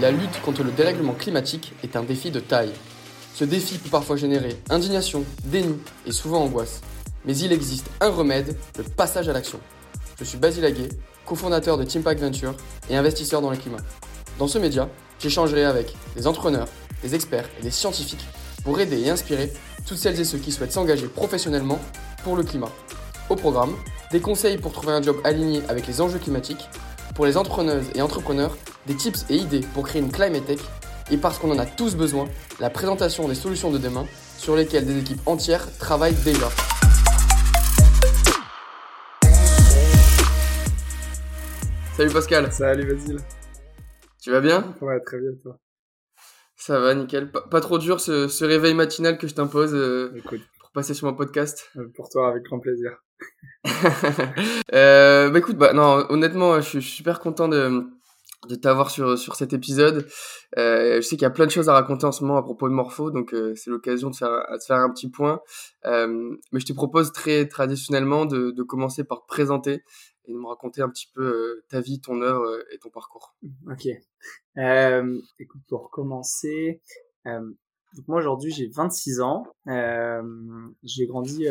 la lutte contre le dérèglement climatique est un défi de taille. Ce défi peut parfois générer indignation, déni et souvent angoisse. Mais il existe un remède, le passage à l'action. Je suis Basile Aguet, cofondateur de Teampact Venture et investisseur dans le climat. Dans ce média, j'échangerai avec des entrepreneurs, des experts et des scientifiques pour aider et inspirer toutes celles et ceux qui souhaitent s'engager professionnellement pour le climat. Au programme, des conseils pour trouver un job aligné avec les enjeux climatiques, pour les entrepreneuses et entrepreneurs, des tips et idées pour créer une climate tech, et parce qu'on en a tous besoin, la présentation des solutions de demain sur lesquelles des équipes entières travaillent déjà. Salut Pascal. Salut Basile. Tu vas bien? Ouais, très bien toi. Ça va, nickel. Pas, trop dur ce, réveil matinal que je t'impose euh, pour passer sur mon podcast. Euh, pour toi, avec grand plaisir. euh, bah écoute, bah non, honnêtement, je suis super content de, de t'avoir sur, sur cet épisode. Euh, je sais qu'il y a plein de choses à raconter en ce moment à propos de Morpho, donc euh, c'est l'occasion de faire, de faire un petit point. Mais je te propose très traditionnellement de, de commencer par te présenter et de me raconter un petit peu ta vie, ton œuvre et ton parcours. Ok. Écoute, pour commencer, donc moi aujourd'hui j'ai 26 ans. j'ai grandi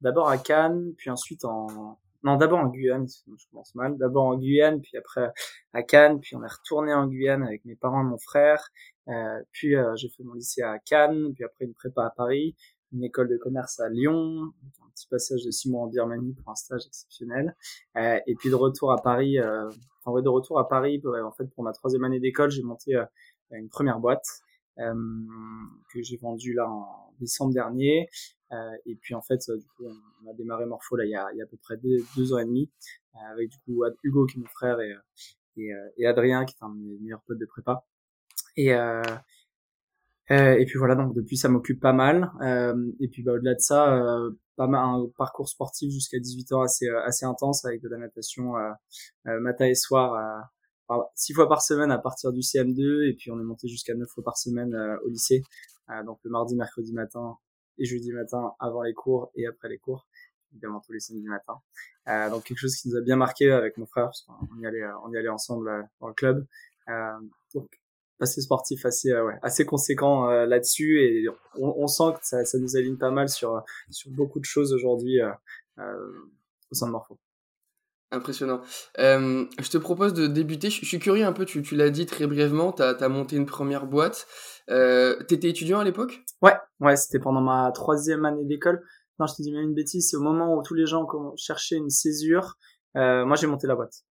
d'abord à Cannes, puis ensuite en non d'abord en Guyane, je commence mal. D'abord en Guyane, puis après à Cannes, puis on est retourné en Guyane avec mes parents et mon frère. Euh, puis j'ai fait mon lycée à Cannes, puis après une prépa à Paris, une école de commerce à Lyon, un petit passage de six mois en Birmanie pour un stage exceptionnel, euh, et puis de retour à Paris. Euh, enfin de retour à Paris. en fait, pour ma troisième année d'école, j'ai monté euh, une première boîte euh, que j'ai vendue là en décembre dernier. et puis en fait, du coup, on a démarré Morpho là il y a, il y a à peu près deux, ans et demi, avec du coup Hugo qui est mon frère et et, et Adrien qui est un de mes meilleurs potes de prépa. Et, euh, euh, et puis voilà, donc depuis ça m'occupe pas mal. Euh, et puis bah, au-delà de ça, euh, pas mal un parcours sportif jusqu'à 18 ans assez assez intense avec de la natation matin et soir six fois par semaine à partir du CM2 et puis on est monté jusqu'à neuf fois par semaine au lycée. donc le mardi, mercredi matin et jeudi matin avant les cours et après les cours évidemment tous les samedis matins. Euh, donc quelque chose qui nous a bien marqué avec mon frère parce qu'on y allait on y allait ensemble dans le club. Euh, donc assez sportif, assez euh, ouais, assez conséquent euh, là-dessus et on, on, sent que ça, ça, nous aligne pas mal sur sur beaucoup de choses aujourd'hui euh, au sein de Morpho. Impressionnant. je te propose de débuter. Je, suis curieux un peu, tu, tu l'as dit très brièvement, tu as, monté une première boîte. Euh, T'étais étudiant à l'époque? Ouais, ouais, c'était pendant ma troisième année d'école. Non, je te dis même une bêtise, c'est au moment où tous les gens cherchaient une césure. moi, j'ai monté la boîte.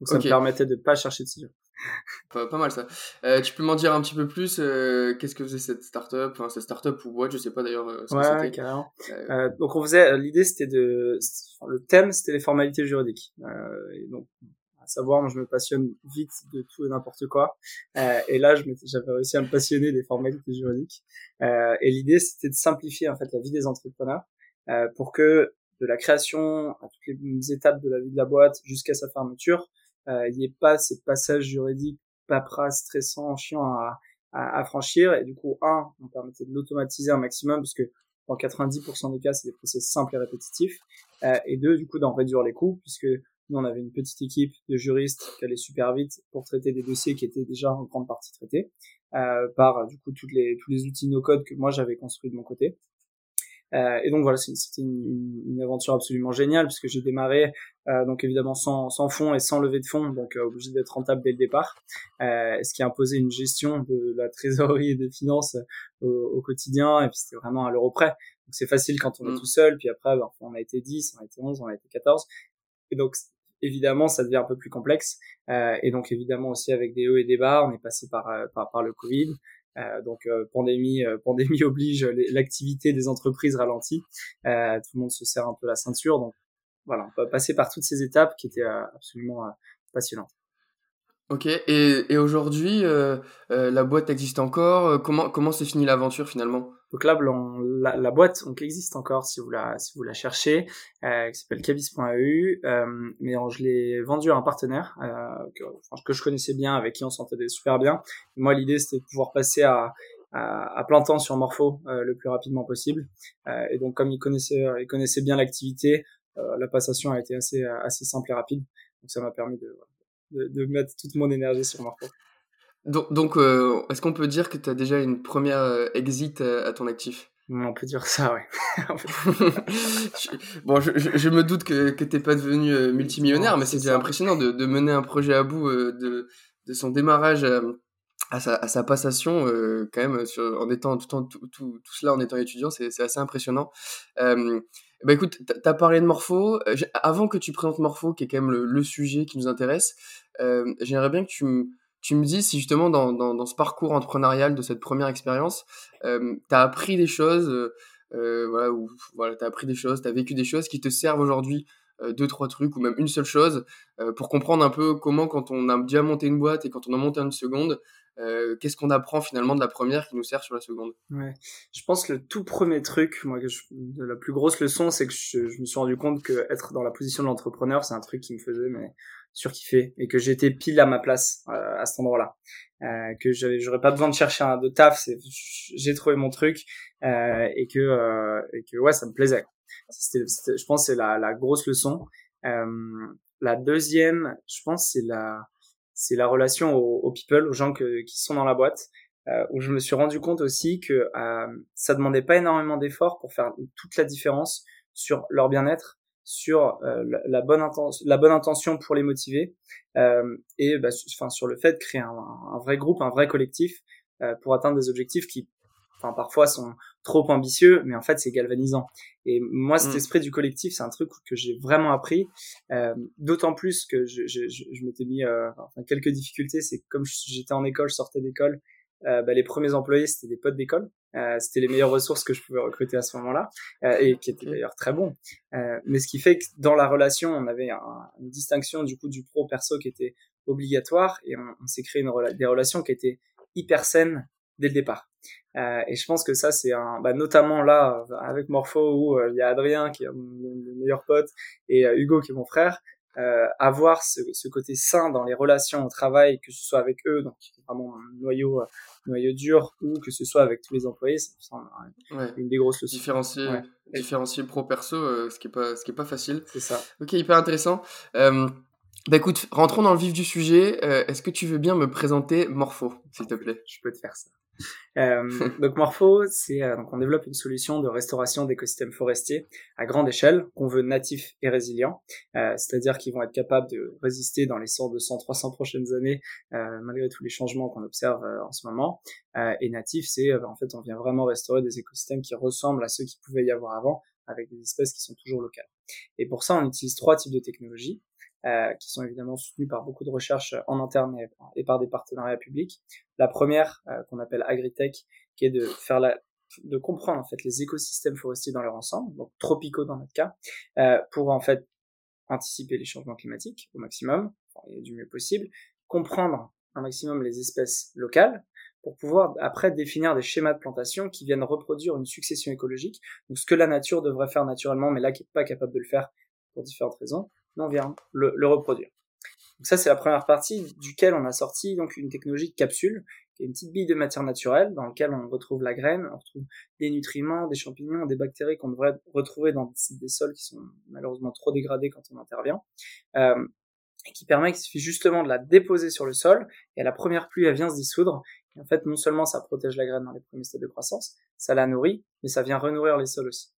Donc ça me permettait de pas chercher de césure. Pas, pas mal ça. Euh, tu peux m'en dire un petit peu plus euh, Qu'est-ce que faisait cette startup Enfin, cette startup ou boîte, je sais pas d'ailleurs. Euh, ouais, carrément. Euh, donc on faisait. L'idée c'était de. Le thème c'était les formalités juridiques. et donc à savoir, moi je me passionne vite de tout et n'importe quoi. et là, j'avais réussi à me passionner des formalités juridiques. et l'idée c'était de simplifier en fait la vie des entrepreneurs pour que de la création à toutes les étapes de la vie de la boîte jusqu'à sa fermeture, euh, il n'y ait pas ces passages juridiques paperasse stressants, chiants à, à, à, franchir. Et du coup, un, on permettait de l'automatiser un maximum parce que dans 90% des cas, c'est des process simples et répétitifs. Euh, et deux, du coup, d'en réduire les coûts puisque nous, on avait une petite équipe de juristes qui allait super vite pour traiter des dossiers qui étaient déjà en grande partie traités euh, par du coup toutes les, tous les outils no-code que moi j'avais construits de mon côté. Euh, et donc voilà, c'était une, une, aventure absolument géniale puisque j'ai démarré euh, donc évidemment sans, sans fonds et sans levée de fonds, donc euh, obligé d'être rentable dès le départ, euh, ce qui a imposé une gestion de la trésorerie et des finances au, au quotidien et puis c'était vraiment à l'euro près. Donc c'est facile quand on est mm. tout seul, puis après ben, on a été 10, on a été 11, on a été 14. Et donc évidemment ça devient un peu plus complexe euh, et donc évidemment aussi avec des hauts et des bas, on est passé par par, par le Covid. Euh, donc euh, pandémie, euh, pandémie oblige, l'activité des entreprises ralentit. tout le monde se serre un peu la ceinture. Donc voilà, on peut passer par toutes ces étapes qui étaient absolument passionnantes. Ok, et, et aujourd'hui, euh, euh, la boîte existe encore. Euh, comment comment s'est finie l'aventure finalement? Donc là, la, la, boîte donc existe encore si vous la si vous la cherchez, euh, qui s'appelle cabis.eu. Euh, mais je l'ai vendu à un partenaire que, que je connaissais bien, avec qui on s'entendait super bien. moi, l'idée c'était de pouvoir passer à à, plein temps sur Morpho le plus rapidement possible. et donc comme il connaissait il connaissait bien l'activité, la passation a été assez assez simple et rapide. Donc ça m'a permis de de, mettre toute mon énergie sur Morpho. Donc, donc euh, est-ce qu'on peut dire que tu as déjà une première euh, exit à, ton actif? On peut dire ça, oui. bon, je, je, me doute que, que t'es pas devenu euh, multimillionnaire, mais c'est impressionnant de, de, mener un projet à bout de, de son démarrage à sa, à sa passation, quand même, sur, en étant tout, tout, tout, tout, cela en étant étudiant, c'est assez impressionnant. Bah écoute, tu as parlé de Morpho. Avant que tu présentes Morpho, qui est quand même le, sujet qui nous intéresse, j'aimerais bien que tu me tu dis si justement dans, dans, dans, ce parcours entrepreneurial de cette première expérience, euh, tu as appris des choses, euh, euh, voilà, ou appris des choses, tu as vécu des choses qui te servent aujourd'hui, euh, deux, trois trucs, ou même une seule chose, euh, pour comprendre un peu comment quand on a déjà monté une boîte et quand on a monté une seconde, qu'est-ce qu'on apprend finalement de la première qui nous sert sur la seconde Ouais, je pense que le tout premier truc, moi, que je, la plus grosse leçon, c'est que je, je, me suis rendu compte que être dans la position de l'entrepreneur, c'est un truc qui me faisait mais surkiffé et que j'étais pile à ma place euh, à cet endroit-là. Euh, que j'aurais pas besoin de chercher un de taf, j'ai trouvé mon truc euh, et que euh, et que ouais ça me plaisait. Je pense c'est la, grosse leçon. Euh, la deuxième, je pense c'est la c'est la relation aux, people, aux gens que, qui sont dans la boîte, euh, où je me suis rendu compte aussi que ça demandait pas énormément d'efforts pour faire toute la différence sur leur bien-être sur euh, la, bonne intention, la bonne intention pour les motiver euh, et bah, enfin sur le fait de créer un, un, vrai groupe, un vrai collectif euh, pour atteindre des objectifs qui enfin parfois sont trop ambitieux, mais en fait c'est galvanisant. Et moi cet mm. esprit du collectif, c'est un truc que j'ai vraiment appris, euh, d'autant plus que je, je, je, je m'étais mis enfin, quelques difficultés, c'est comme j'étais en école, je sortais d'école, euh, bah, les premiers employés c'était des potes d'école. Euh, c'était les meilleures ressources que je pouvais recruter à ce moment-là euh, et qui étaient d'ailleurs très bons. Euh, mais ce qui fait que dans la relation on avait un, une distinction du coup du pro perso qui était obligatoire et on, on s'est créé une, des relations qui étaient hyper saines dès le départ euh, et je pense que ça c'est un bah, notamment là avec Morpho où il y a Adrien qui est mon meilleur pote et Hugo qui est mon frère euh, avoir ce, ce, côté sain dans les relations au travail, que ce soit avec eux, donc vraiment un noyau, euh, noyau dur, ou que ce soit avec tous les employés, c'est ouais. une des grosses leçons. Différencier, ouais. différencier pro-perso, euh, ce qui est pas, ce qui est pas facile. C'est ça. Ok, hyper intéressant. Euh, bah écoute, rentrons dans le vif du sujet. Euh, Est-ce que tu veux bien me présenter Morpho, s'il te plaît? Je peux te faire ça. Euh, donc Morpho, c'est euh, donc on développe une solution de restauration d'écosystèmes forestiers à grande échelle qu'on veut natifs et résilients, euh, c'est-à-dire qu'ils vont être capables de résister dans les 100, 200, 300 prochaines années euh, malgré tous les changements qu'on observe euh, en ce moment. Euh, et natif, c'est en fait on vient vraiment restaurer des écosystèmes qui ressemblent à ceux qui pouvaient y avoir avant avec des espèces qui sont toujours locales. Et pour ça, on utilise trois types de technologies. Euh, qui sont évidemment soutenus par beaucoup de recherches en interne et, par des partenariats publics. La première, euh, qu'on appelle Agritech, qui est de faire la, de comprendre en fait les écosystèmes forestiers dans leur ensemble, donc tropicaux dans notre cas, euh, pour en fait anticiper les changements climatiques au maximum, et du mieux possible, comprendre un maximum les espèces locales pour pouvoir après définir des schémas de plantation qui viennent reproduire une succession écologique, donc ce que la nature devrait faire naturellement, mais là qui n'est pas capable de le faire pour différentes raisons on vient le, le reproduire. Donc ça, c'est la première partie duquel on a sorti donc une technologie de capsule, qui est une petite bille de matière naturelle dans laquelle on retrouve la graine, on retrouve des nutriments, des champignons, des bactéries qu'on devrait retrouver dans des sols qui sont malheureusement trop dégradés quand on intervient, euh, et qui permet qu'il suffit justement de la déposer sur le sol, et à la première pluie, elle vient se dissoudre, et en fait, non seulement ça protège la graine dans les premiers stades de croissance, ça la nourrit, mais ça vient renourrir les sols aussi.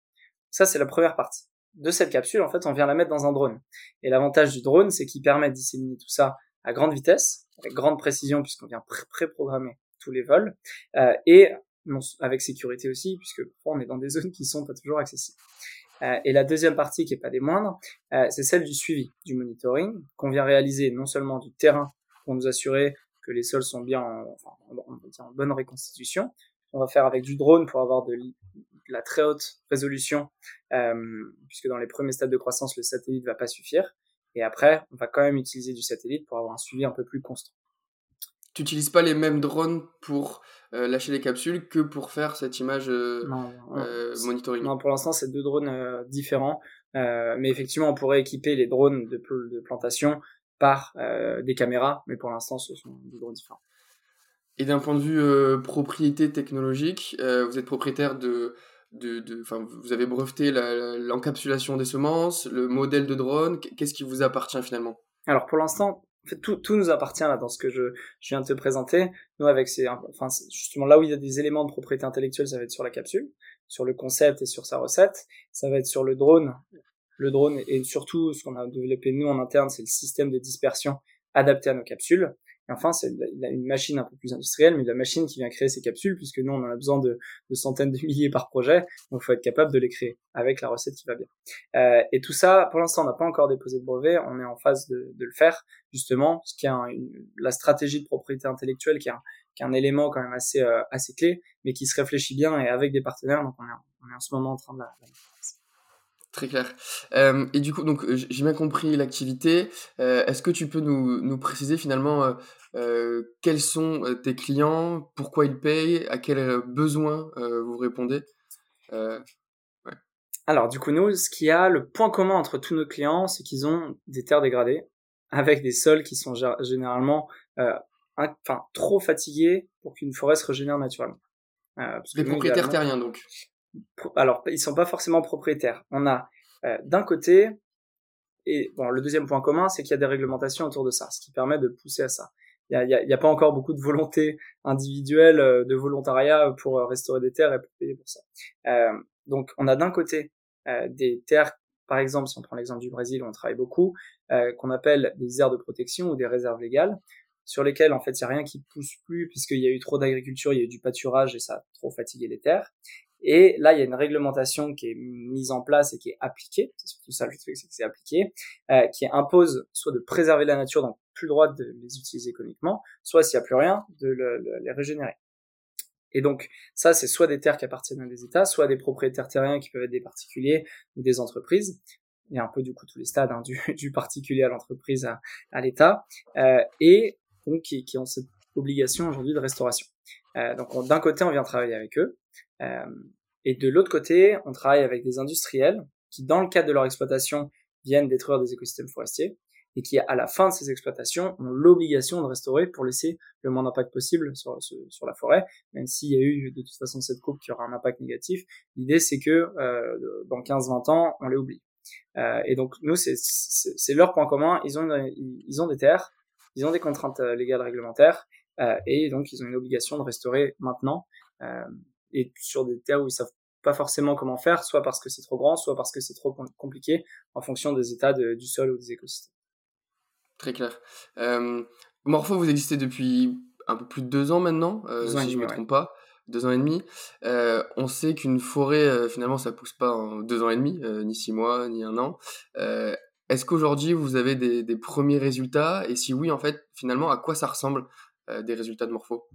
Ça, c'est la première partie de cette capsule, en fait, on vient la mettre dans un drone. Et l'avantage du drone, c'est qu'il permet de disséminer tout ça à grande vitesse, avec grande précision, puisqu'on vient pré-programmer tous les vols, euh, et non, avec sécurité aussi, puisque on est dans des zones qui sont pas toujours accessibles. Euh, et la deuxième partie, qui est pas des moindres, euh, c'est celle du suivi, du monitoring, qu'on vient réaliser non seulement du terrain pour nous assurer que les sols sont bien en, en bonne reconstitution, on va faire avec du drone pour avoir de la très haute résolution, euh, puisque dans les premiers stades de croissance, le satellite va pas suffire. Et après, on va quand même utiliser du satellite pour avoir un suivi un peu plus constant. Tu n'utilises pas les mêmes drones pour euh, lâcher les capsules que pour faire cette image euh, non, euh, monitoring Non, pour l'instant, c'est deux drones différents. mais effectivement, on pourrait équiper les drones de, de plantation par des caméras, mais pour l'instant, ce sont deux drones différents. Et d'un point de vue propriété technologique, vous êtes propriétaire de de, vous avez breveté l'encapsulation des semences, le modèle de drone. Qu'est-ce qui vous appartient finalement? Alors pour l'instant, tout, nous appartient là dans ce que je, viens de te présenter. Nous, avec ces, justement là où il y a des éléments de propriété intellectuelle, ça va être sur la capsule, sur le concept et sur sa recette. Ça va être sur le drone. Le drone et surtout ce qu'on a développé nous en interne, c'est le système de dispersion adapté à nos capsules. Et enfin, c'est une machine un peu plus industrielle, mais la machine qui vient créer ces capsules, puisque nous, on en a besoin de, de centaines de milliers par projet, donc il faut être capable de les créer avec la recette qui va bien. Euh, et tout ça, pour l'instant, on n'a pas encore déposé de brevet, on est en phase de, de le faire, justement, ce qui est la stratégie de propriété intellectuelle, qui est un, élément quand même assez, euh, assez clé, mais qui se réfléchit bien et avec des partenaires, donc on est, en ce moment en train de la, la Très clair. Euh, et du coup, donc j'ai bien compris l'activité. Euh, est-ce que tu peux nous, nous préciser finalement euh, euh quels sont euh, tes clients, pourquoi ils payent, à quels besoins vous répondez? Ouais. Alors, du coup, nous, ce qui a le point commun entre tous nos clients, c'est qu'ils ont des terres dégradées avec des sols qui sont généralement enfin trop fatigués pour qu'une forêt se régénère naturellement. des propriétaires terriens, donc alors ils sont pas forcément propriétaires. On a euh, d'un côté et bon le deuxième point commun c'est qu'il y a des réglementations autour de ça, ce qui permet de pousser à ça. Il y a, y a, pas encore beaucoup de volonté individuelle, euh, de volontariat pour euh, restaurer des terres et pour payer pour ça. donc on a d'un côté des terres, par exemple si on prend l'exemple du Brésil on travaille beaucoup, qu'on appelle des aires de protection ou des réserves légales sur lesquelles en fait il y a rien qui pousse plus puisqu'il y a eu trop d'agriculture, il y a eu du pâturage et ça a trop fatigué les terres. Et là, il y a une réglementation qui est mise en place et qui est appliquée, c'est surtout ça le truc, que c'est appliqué, euh, qui impose soit de préserver la nature, donc plus le droit de les utiliser économiquement, soit s'il n'y a plus rien, de les régénérer. Et donc, ça, c'est soit des terres qui appartiennent à des États, soit des propriétaires terriens qui peuvent être des particuliers ou des entreprises. Il y a un peu du coup tous les stades, hein, du, particulier à l'entreprise à, à l'État, euh, et donc qui, qui, ont cette obligation aujourd'hui de restauration. Euh, donc d'un côté, on vient travailler avec eux, euh, et de l'autre côté, on travaille avec des industriels qui, dans le cadre de leur exploitation, viennent détruire des écosystèmes forestiers et qui, à la fin de ces exploitations, ont l'obligation de restaurer pour laisser le moins d'impact possible sur, la forêt, même s'il y a eu de toute façon cette coupe qui aura un impact négatif. L'idée, c'est que euh, dans 15-20 ans, on les oublie. Euh, et donc, nous, c'est leur point commun. Ils ont, ils ont des terres, ils ont des contraintes euh, légales réglementaires, euh, et donc ils ont une obligation de restaurer maintenant. Et sur des terres où ils savent pas forcément comment faire, soit parce que c'est trop grand, soit parce que c'est trop compliqué, en fonction des états du sol ou des écosystèmes. Très clair. Euh, Morpho, vous existez depuis un peu plus de deux ans maintenant, euh, si je ne me trompe pas, deux ans et demi. Euh, on sait qu'une forêt, finalement, ça pousse pas en deux ans et demi, ni six mois, ni un an. Est-ce qu'aujourd'hui, vous avez des, des, premiers résultats? Et si oui, en fait, finalement, à quoi ça ressemble des résultats de Morpho?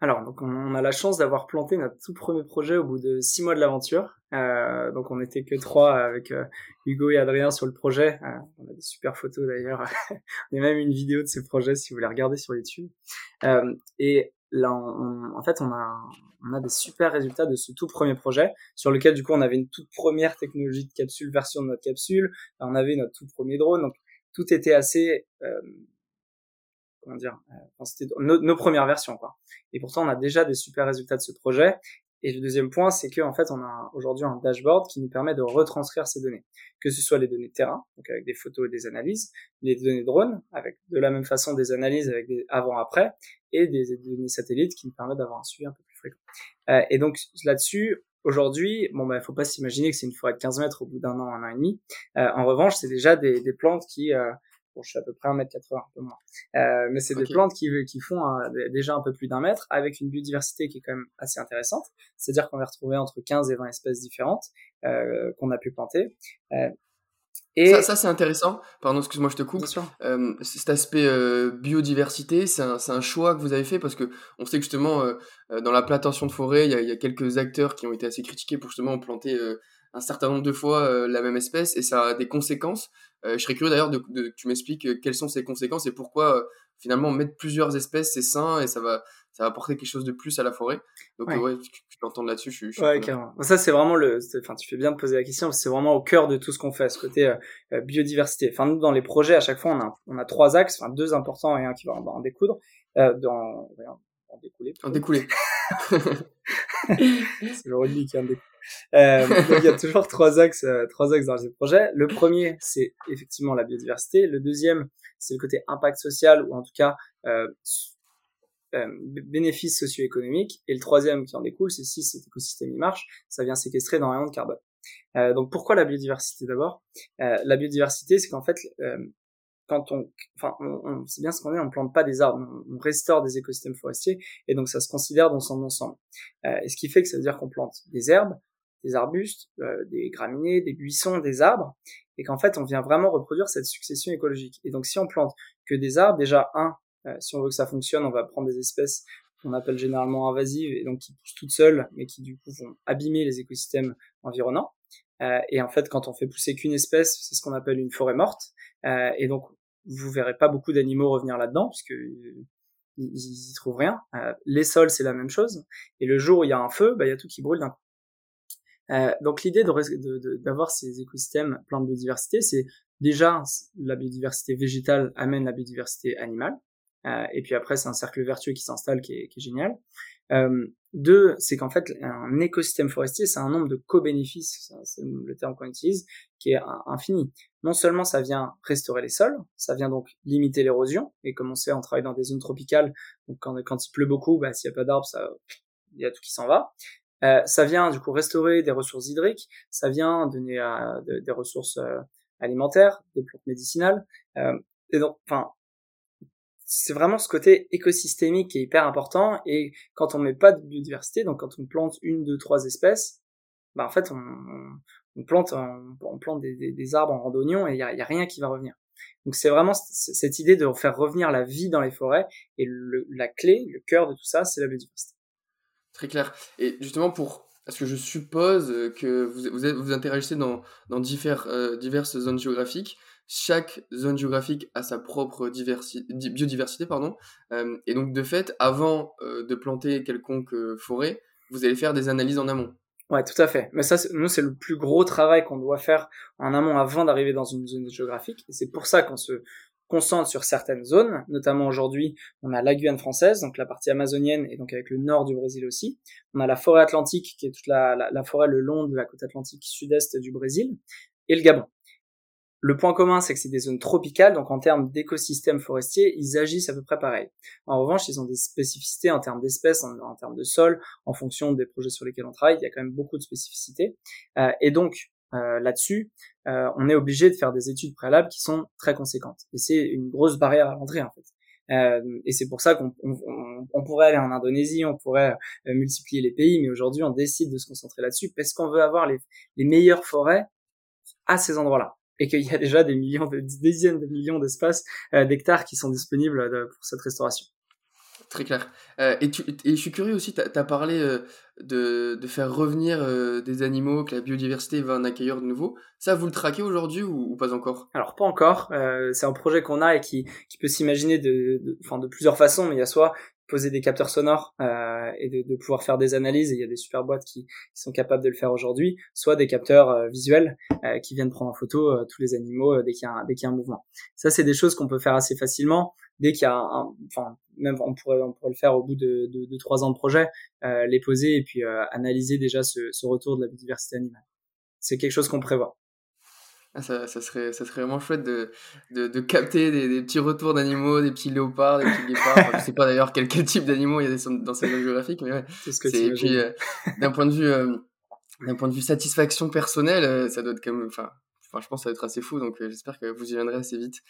Alors, donc on, a la chance d'avoir planté notre tout premier projet au bout de six mois de l'aventure. Euh, donc on n'était que trois avec euh, Hugo et Adrien sur le projet. Euh, on a des super photos d'ailleurs. Il y a même une vidéo de ces projets si vous voulez regarder sur YouTube. Euh, et là, en fait, on a, on a des super résultats de ce tout premier projet sur lequel du coup on avait une toute première technologie de capsule, version de notre capsule. On avait notre tout premier drone. Donc tout était assez comment dire, euh, c'était nos, premières versions quoi. Et pourtant on a déjà des super résultats de ce projet. Et le deuxième point, c'est qu'en fait on a aujourd'hui un dashboard qui nous permet de retranscrire ces données, que ce soit les données terrain, donc avec des photos et des analyses, les données drone avec de la même façon des analyses avec des avant-après, et des, données satellites qui nous permettent d'avoir un suivi un peu plus fréquent. Euh, et donc là-dessus, Aujourd'hui, bon bah, faut pas s'imaginer que c'est une forêt de 15 mètres au bout d'un an, un an et demi. Euh, en revanche, c'est déjà des, des plantes qui euh, Bon, je suis à peu près 1m80, un peu moins. Euh, mais c'est des plantes qui, qui font déjà un peu plus d'un mètre, avec une biodiversité qui est quand même assez intéressante. C'est-à-dire qu'on va retrouver entre 15 et 20 espèces différentes euh, qu'on a pu planter. Euh, et ça, ça c'est intéressant. Pardon, excuse-moi, je te coupe. Euh, cet aspect euh, biodiversité, c'est un, un, choix que vous avez fait parce que on sait que justement euh, dans la plantation de forêt, il y a, y a, quelques acteurs qui ont été assez critiqués pour justement planter un certain nombre de fois la même espèce et ça a des conséquences. je serais curieux d'ailleurs de, que tu m'expliques quelles sont ces conséquences et pourquoi finalement mettre plusieurs espèces c'est sain et ça va ça va apporter quelque chose de plus à la forêt. Donc ouais, ouais tu peux entendre là-dessus. Je, je ouais, carrément. Ça c'est vraiment le, enfin tu fais bien de poser la question, c'est vraiment au cœur de tout ce qu'on fait, ce côté euh, euh, biodiversité. Enfin nous dans les projets à chaque fois on a on a trois axes, enfin deux importants et un qui va en, découdre, euh, dans en découler. En découler. c'est le qui en découle. Euh, donc il y a toujours trois axes, euh, trois axes dans ce projet. Le premier, c'est effectivement la biodiversité. Le deuxième, c'est le côté impact social ou en tout cas euh, euh, bénéfices socio-économiques. Et le troisième qui en découle, c'est si cet écosystème il marche, ça vient séquestrer énormément de carbone. Euh, donc pourquoi la biodiversité d'abord? Euh, La biodiversité, c'est qu'en fait, euh, quand on, enfin, on, c'est bien ce qu'on dit, on plante pas des arbres, on, restaure des écosystèmes forestiers, et donc ça se considère dans son ensemble. Euh, et ce qui fait que ça veut dire qu'on plante des herbes, des arbustes, euh, des graminées, des buissons, des arbres, et qu'en fait on vient vraiment reproduire cette succession écologique. Et donc si on plante que des arbres, déjà un, euh, si on veut que ça fonctionne, on va prendre des espèces qu'on appelle généralement invasives et donc qui poussent toutes seules, mais qui du coup vont abîmer les écosystèmes environnants. Euh, et en fait, quand on fait pousser qu'une espèce, c'est ce qu'on appelle une forêt morte. Euh, et donc, vous verrez pas beaucoup d'animaux revenir là-dedans, puisque ils, ils y trouvent rien. Euh, les sols, c'est la même chose. Et le jour où il y a un feu, bah, il y a tout qui brûle d'un coup. Euh, donc l'idée d'avoir de, de, ces écosystèmes pleins de biodiversité, c'est déjà la biodiversité végétale amène la biodiversité animale. Euh, et puis après, c'est un cercle vertueux qui s'installe qui est, qui est génial. Euh, deux, c'est qu'en fait, un écosystème forestier, c'est un nombre de co-bénéfices, c'est le terme qu'on utilise, qui est infini. Non seulement ça vient restaurer les sols, ça vient donc limiter l'érosion, et comme on sait, on travaille dans des zones tropicales, donc quand, quand il pleut beaucoup, bah, s'il n'y a pas d'arbres, il y a tout qui s'en va. Euh, ça vient du coup restaurer des ressources hydriques, ça vient donner à, des ressources euh, alimentaires, des plantes médicinales, euh, et donc, enfin, c'est vraiment ce côté écosystémique qui est hyper important. Et quand on met pas de biodiversité, donc quand on plante une, deux, trois espèces, bah en fait on, on plante, on, plante des, des, arbres en randonnion et il y a, y a, rien qui va revenir. Donc c'est vraiment cette idée de faire revenir la vie dans les forêts et le, la clé, le cœur de tout ça, c'est la biodiversité. Très clair. Et justement pour parce que je suppose que vous vous, vous interagissez dans, dans euh, diverses zones géographiques chaque zone géographique a sa propre biodiversité, pardon. Euh, et donc, de fait, avant euh, de planter quelconque euh, forêt, vous allez faire des analyses en amont. Ouais, tout à fait. Mais ça, nous, c'est le plus gros travail qu'on doit faire en amont avant d'arriver dans une zone géographique. Et c'est pour ça qu'on se concentre sur certaines zones, notamment aujourd'hui, on a la Guyane française, donc la partie amazonienne et donc avec le nord du Brésil aussi. On a la forêt atlantique, qui est toute la, la forêt le long de la côte atlantique sud-est du Brésil, et le Gabon. Le point commun, c'est que c'est des zones tropicales, donc en termes d'écosystèmes forestiers, ils agissent à peu près pareil. En revanche, ils ont des spécificités en termes d'espèces, en, termes de sol, en fonction des projets sur lesquels on travaille. Il y a quand même beaucoup de spécificités. Euh, et donc, euh, là-dessus, euh, on est obligé de faire des études préalables qui sont très conséquentes. Et c'est une grosse barrière à l'entrée, en fait. Euh, et c'est pour ça qu'on on, on pourrait aller en Indonésie, on pourrait euh, multiplier les pays, mais aujourd'hui on décide de se concentrer là-dessus parce qu'on veut avoir les, les meilleures forêts à ces endroits-là et qu'il y a déjà des millions, de dizaines de millions d'espaces, euh, d'hectares qui sont disponibles euh, pour cette restauration. Très clair. Euh, et, tu, et je suis curieux aussi, tu as, parlé de, de, faire revenir des animaux, que la biodiversité va en accueillir de nouveau. Ça, vous le traquez aujourd'hui ou, pas encore? Alors, pas encore. c'est un projet qu'on a et qui, qui peut s'imaginer de, de, de plusieurs façons, mais il y a soit poser des capteurs sonores euh, et de, de, pouvoir faire des analyses. Il y a des super boîtes qui, qui sont capables de le faire aujourd'hui, soit des capteurs euh, visuels euh, qui viennent prendre en photo euh, tous les animaux euh, dès qu'il y, a un, dès qu'il y a un mouvement. Ça, c'est des choses qu'on peut faire assez facilement dès qu'il y a un, enfin même on pourrait on pourrait le faire au bout de, de, de trois ans de projet, les poser et puis analyser déjà ce, ce retour de la biodiversité animale. C'est quelque chose qu'on prévoit. Ah, ça, ça, serait, ça serait vraiment chouette de, de, de capter des, des, petits retours d'animaux, des petits léopards, des petits guépards. je sais pas d'ailleurs quel, quel type d'animaux il y a dans ces zones géographiques, mais ouais. C'est ce que tu Et puis, euh, d'un point de vue, euh, d'un point de vue satisfaction personnelle, euh, ça doit être quand même, enfin, enfin, je pense que ça va être assez fou, donc j'espère que vous y viendrez assez vite.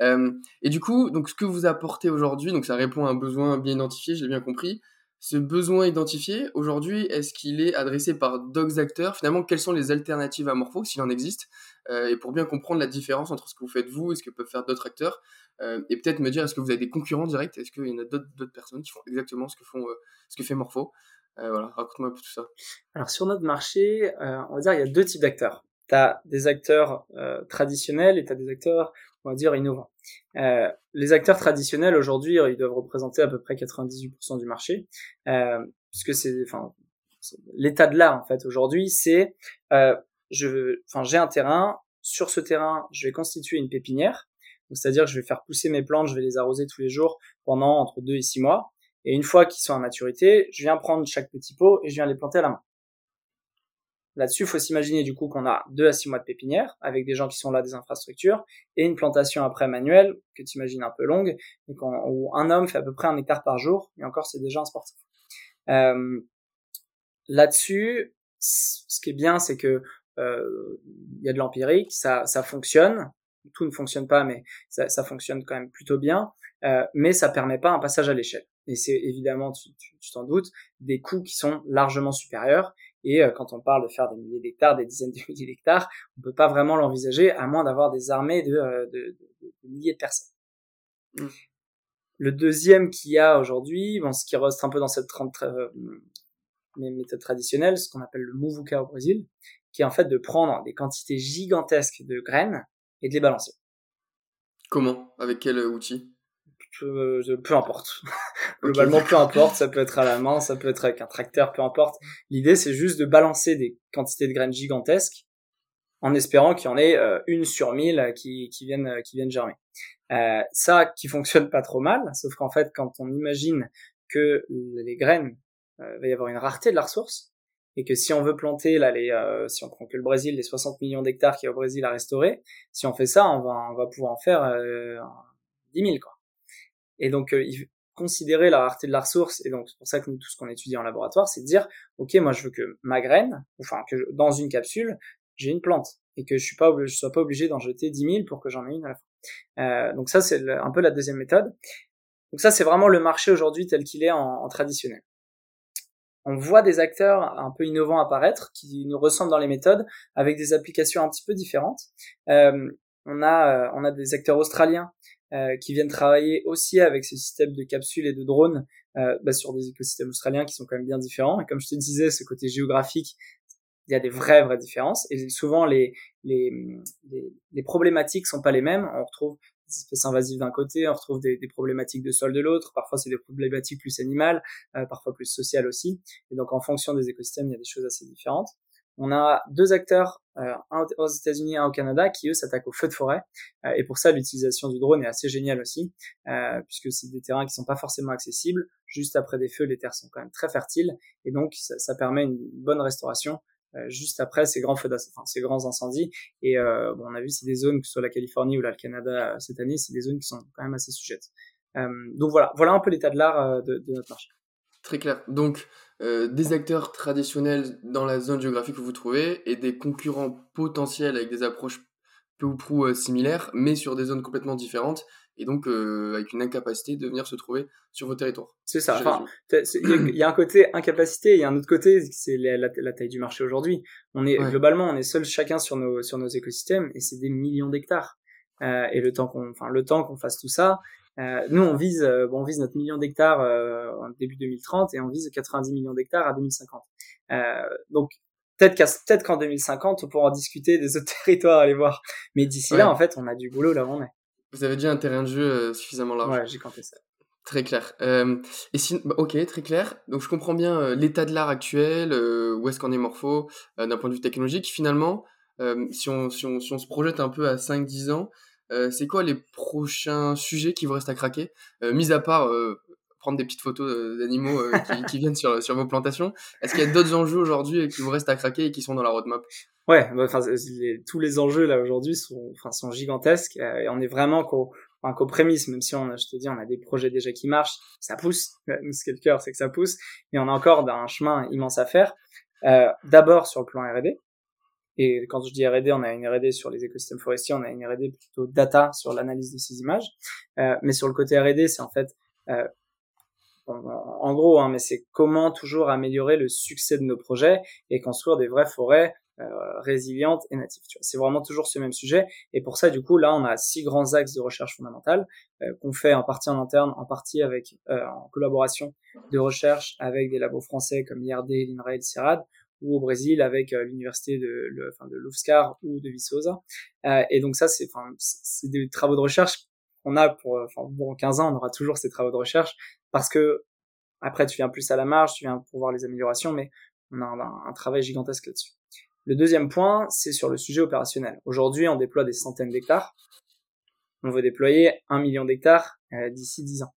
et du coup, donc ce que vous apportez aujourd'hui, donc ça répond à un besoin bien identifié, je l'ai bien compris. Ce besoin identifié, aujourd'hui, est-ce qu'il est adressé par d'autres acteurs? Finalement, quelles sont les alternatives à Morpho, s'il en existe? Euh, Et pour bien comprendre la différence entre ce que vous faites vous et ce que peuvent faire d'autres acteurs, euh, et peut-être me dire, est-ce que vous avez des concurrents directs? Est-ce qu'il y en a d'autres personnes qui font exactement ce que, font, euh, ce que fait Morpho? Voilà, raconte-moi un peu tout ça. Alors, sur notre marché, on va dire, il y a deux types d'acteurs. Tu as des acteurs traditionnels et tu as des acteurs on va dire, innovants. Euh, les acteurs traditionnels aujourd'hui, ils doivent représenter à peu près 98% du marché, euh, puisque c'est, enfin, l'état de l'art en fait aujourd'hui, c'est, euh, je, enfin, j'ai un terrain, sur ce terrain, je vais constituer une pépinière, c'est-à-dire que je vais faire pousser mes plantes, je vais les arroser tous les jours pendant entre 2 et 6 mois, et une fois qu'ils sont à maturité, je viens prendre chaque petit pot et je viens les planter à la main. Là-dessus, il faut s'imaginer du coup qu'on a deux à six mois de pépinière avec des gens qui sont là, des infrastructures, et une plantation après manuelle que tu imagines un peu longue, où un homme fait à peu près un hectare par jour, et encore c'est déjà un sportif. Euh, Là-dessus, ce qui est bien, c'est que euh, il y a de l'empirique, ça, ça fonctionne. Tout ne fonctionne pas, mais ça, ça fonctionne quand même plutôt bien. Euh, mais ça permet pas un passage à l'échelle. Et c'est évidemment, tu t'en doutes, des coûts qui sont largement supérieurs. Et euh, quand on parle de faire des milliers d'hectares, des dizaines de milliers d'hectares, on peut pas vraiment l'envisager à moins d'avoir des armées de, euh, de, de, milliers de personnes. Mmh. Le deuxième qu'il y a aujourd'hui, bon, ce qui reste un peu dans cette euh, méthode traditionnelle, ce qu'on appelle le muvuka au Brésil, qui est en fait de prendre des quantités gigantesques de graines et de les balancer. Comment? Avec quel outil? Peu, peu importe. Globalement, peu importe. Ça peut être à la main, ça peut être avec un tracteur, peu importe. L'idée, c'est juste de balancer des quantités de graines gigantesques en espérant qu'il y en ait euh, une sur mille qui, qui viennent qui viennent germer. Euh, ça qui fonctionne pas trop mal, sauf qu'en fait, quand on imagine que les graines, euh, va y avoir une rareté de la ressource, et que si on veut planter là les euh, si on prend que le Brésil les 60 millions d'hectares qu'il y a au Brésil à restaurer si on fait ça on va on va pouvoir en faire euh, 10 000 quoi et donc, euh, considérer la rareté de la ressource, et donc c'est pour ça que nous, tout ce qu'on étudie en laboratoire, c'est de dire, ok, moi je veux que ma graine, enfin que dans une capsule, j'ai une plante, et que je suis pas, sois pas obligé d'en jeter 10 000 pour que j'en ai une à la fin. Euh, donc ça, c'est un peu la deuxième méthode. Donc ça, c'est vraiment le marché aujourd'hui tel qu'il est en, en, traditionnel. On voit des acteurs un peu innovants apparaître, qui nous ressemblent dans les méthodes, avec des applications un petit peu différentes. Euh, on a, euh, on a des acteurs australiens euh, qui viennent travailler aussi avec ce système de capsules et de drones euh, bah, sur des écosystèmes australiens qui sont quand même bien différents. Et comme je te disais, ce côté géographique, il y a des vraies vraies différences. Et souvent les les les, les problématiques sont pas les mêmes. On retrouve des espèces invasives d'un côté, on retrouve des, des, problématiques de sol de l'autre. Parfois c'est des problématiques plus animales, euh, parfois plus sociales aussi. Et donc en fonction des écosystèmes, il y a des choses assez différentes. On a deux acteurs, euh, un aux États-Unis, un au Canada, qui eux s'attaquent aux feux de forêt. Euh, et pour ça, l'utilisation du drone est assez géniale aussi, euh, puisque c'est des terrains qui sont pas forcément accessibles. Juste après des feux, les terres sont quand même très fertiles, et donc ça, ça permet une bonne restauration juste après ces grands feux enfin, ces grands incendies. Et bon, on a vu c'est des zones, que ce soit la Californie ou là le Canada cette année, c'est des zones qui sont quand même assez sujettes. donc voilà, voilà un peu l'état de l'art de, de notre marché. Très clair. Donc, euh, des acteurs traditionnels dans la zone géographique où vous trouvez et des concurrents potentiels avec des approches peu ou prou euh, similaires, mais sur des zones complètement différentes et donc euh, avec une incapacité de venir se trouver sur vos territoires. C'est ça. Enfin, il y, a un côté incapacité, il y a un autre côté, c'est la, taille du marché aujourd'hui. On est globalement, on est seul chacun sur nos sur nos écosystèmes et c'est des millions d'hectares. et le temps qu'on, enfin le temps qu'on fasse tout ça, euh, nous, on vise, euh, bon, on vise notre million d'hectares euh, en début 2030 et on vise 90 millions d'hectares à 2050. Euh, donc, peut-être qu'en peut qu'en 2050, on pourra en discuter des autres territoires, aller voir. Mais d'ici là, en fait, on a du boulot là où on est. Vous avez déjà un terrain de jeu suffisamment large. Ouais, j'ai compté ça. Très clair. Et si, bah, ok, très clair. Donc je comprends bien l'état de l'art actuel, où est-ce qu'on est morpho, d'un point de vue technologique. Finalement, si on, si, on, si, on, se projette un peu à 5-10 ans, euh, c'est quoi les prochains sujets qui vous restent à craquer? Euh, Mis à part euh, prendre des petites photos d'animaux qui, qui, viennent sur, sur vos plantations, est-ce qu'il y a d'autres enjeux aujourd'hui qui vous restent à craquer et qui sont dans la roadmap? Ouais, bah, tous les enjeux là aujourd'hui sont, sont gigantesques et on est vraiment qu'au enfin, qu'aux même si on, je te dis, on a des projets déjà qui marchent, ça pousse. Ce qui est le cœur, c'est que ça pousse, mais on a encore un chemin immense à faire. Euh, D'abord sur le plan R&D, et quand je dis R&D, on a une R&D sur les écosystèmes forestiers, on a une R&D plutôt data sur l'analyse de ces images. Euh, mais sur le côté R&D, c'est en fait, euh, en, gros, hein, mais c'est comment toujours améliorer le succès de nos projets et construire des vraies forêts euh, résilientes et natives. C'est vraiment toujours ce même sujet. Et pour ça, du coup, là, on a six grands axes de recherche fondamentale euh, qu'on fait en partie en interne, en partie avec euh, en collaboration de recherche avec des labos français comme l'IRD, l'INRAE et CIRAD ou au Brésil avec euh, l'université de, le, enfin, de l'UFSCar ou de Viçosa. Euh, et donc ça, c'est, enfin, c'est des travaux de recherche qu'on a pour, enfin, bon, 15 ans, on aura toujours ces travaux de recherche parce que après, tu viens plus à la marge, tu viens pour voir les améliorations, mais on a un, travail gigantesque là-dessus. Le deuxième point, c'est sur le sujet opérationnel. Aujourd'hui, on déploie des centaines d'hectares. On veut déployer un million d'hectares euh, d'ici 10 ans.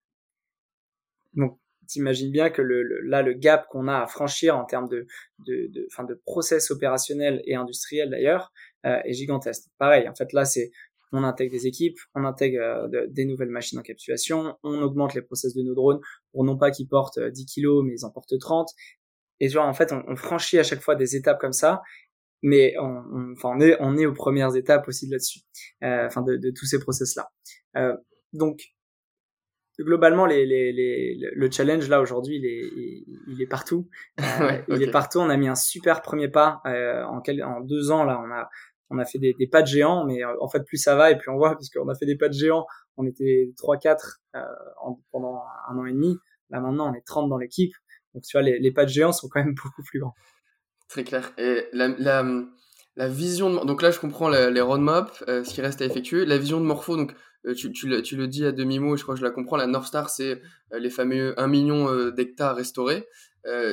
Donc, t'imagines bien que le, là, le gap qu'on a à franchir en termes de, de, de, fin, de process opérationnel et industriel d'ailleurs, euh, est gigantesque. Pareil, en fait, là, c'est on intègre des équipes, on intègre euh, des nouvelles machines d'encapsulation, on augmente les process de nos drones pour non pas qu'ils portent 10 euh, kilos, mais ils en portent 30. Et tu en fait, on, on, franchit à chaque fois des étapes comme ça, mais on, enfin, on, est, on est aux premières étapes aussi là-dessus, euh, enfin, de, de, tous ces process-là. Euh, donc, globalement, les, les, les, le challenge là aujourd'hui, il est, il, est partout. Euh, il est partout. On a mis un super premier pas euh, en, quel, en deux ans là. On a on a fait des, des pas de géants, mais euh, en fait plus ça va et plus on voit parce qu'on a fait des pas de géants. On était 3-4 euh, pendant un an et demi. Là maintenant, on est 30 dans l'équipe. Donc tu vois, les, les pas de géants sont quand même beaucoup plus grands. Très clair. Et la, la, la vision de, donc là je comprends les roadmaps, euh, ce qui reste à effectuer. La vision de Morpho, donc euh, tu, tu, le, tu, le, dis à demi-mot et je crois que je la comprends. La North Star, c'est euh, les fameux 1 million d'hectares restaurés.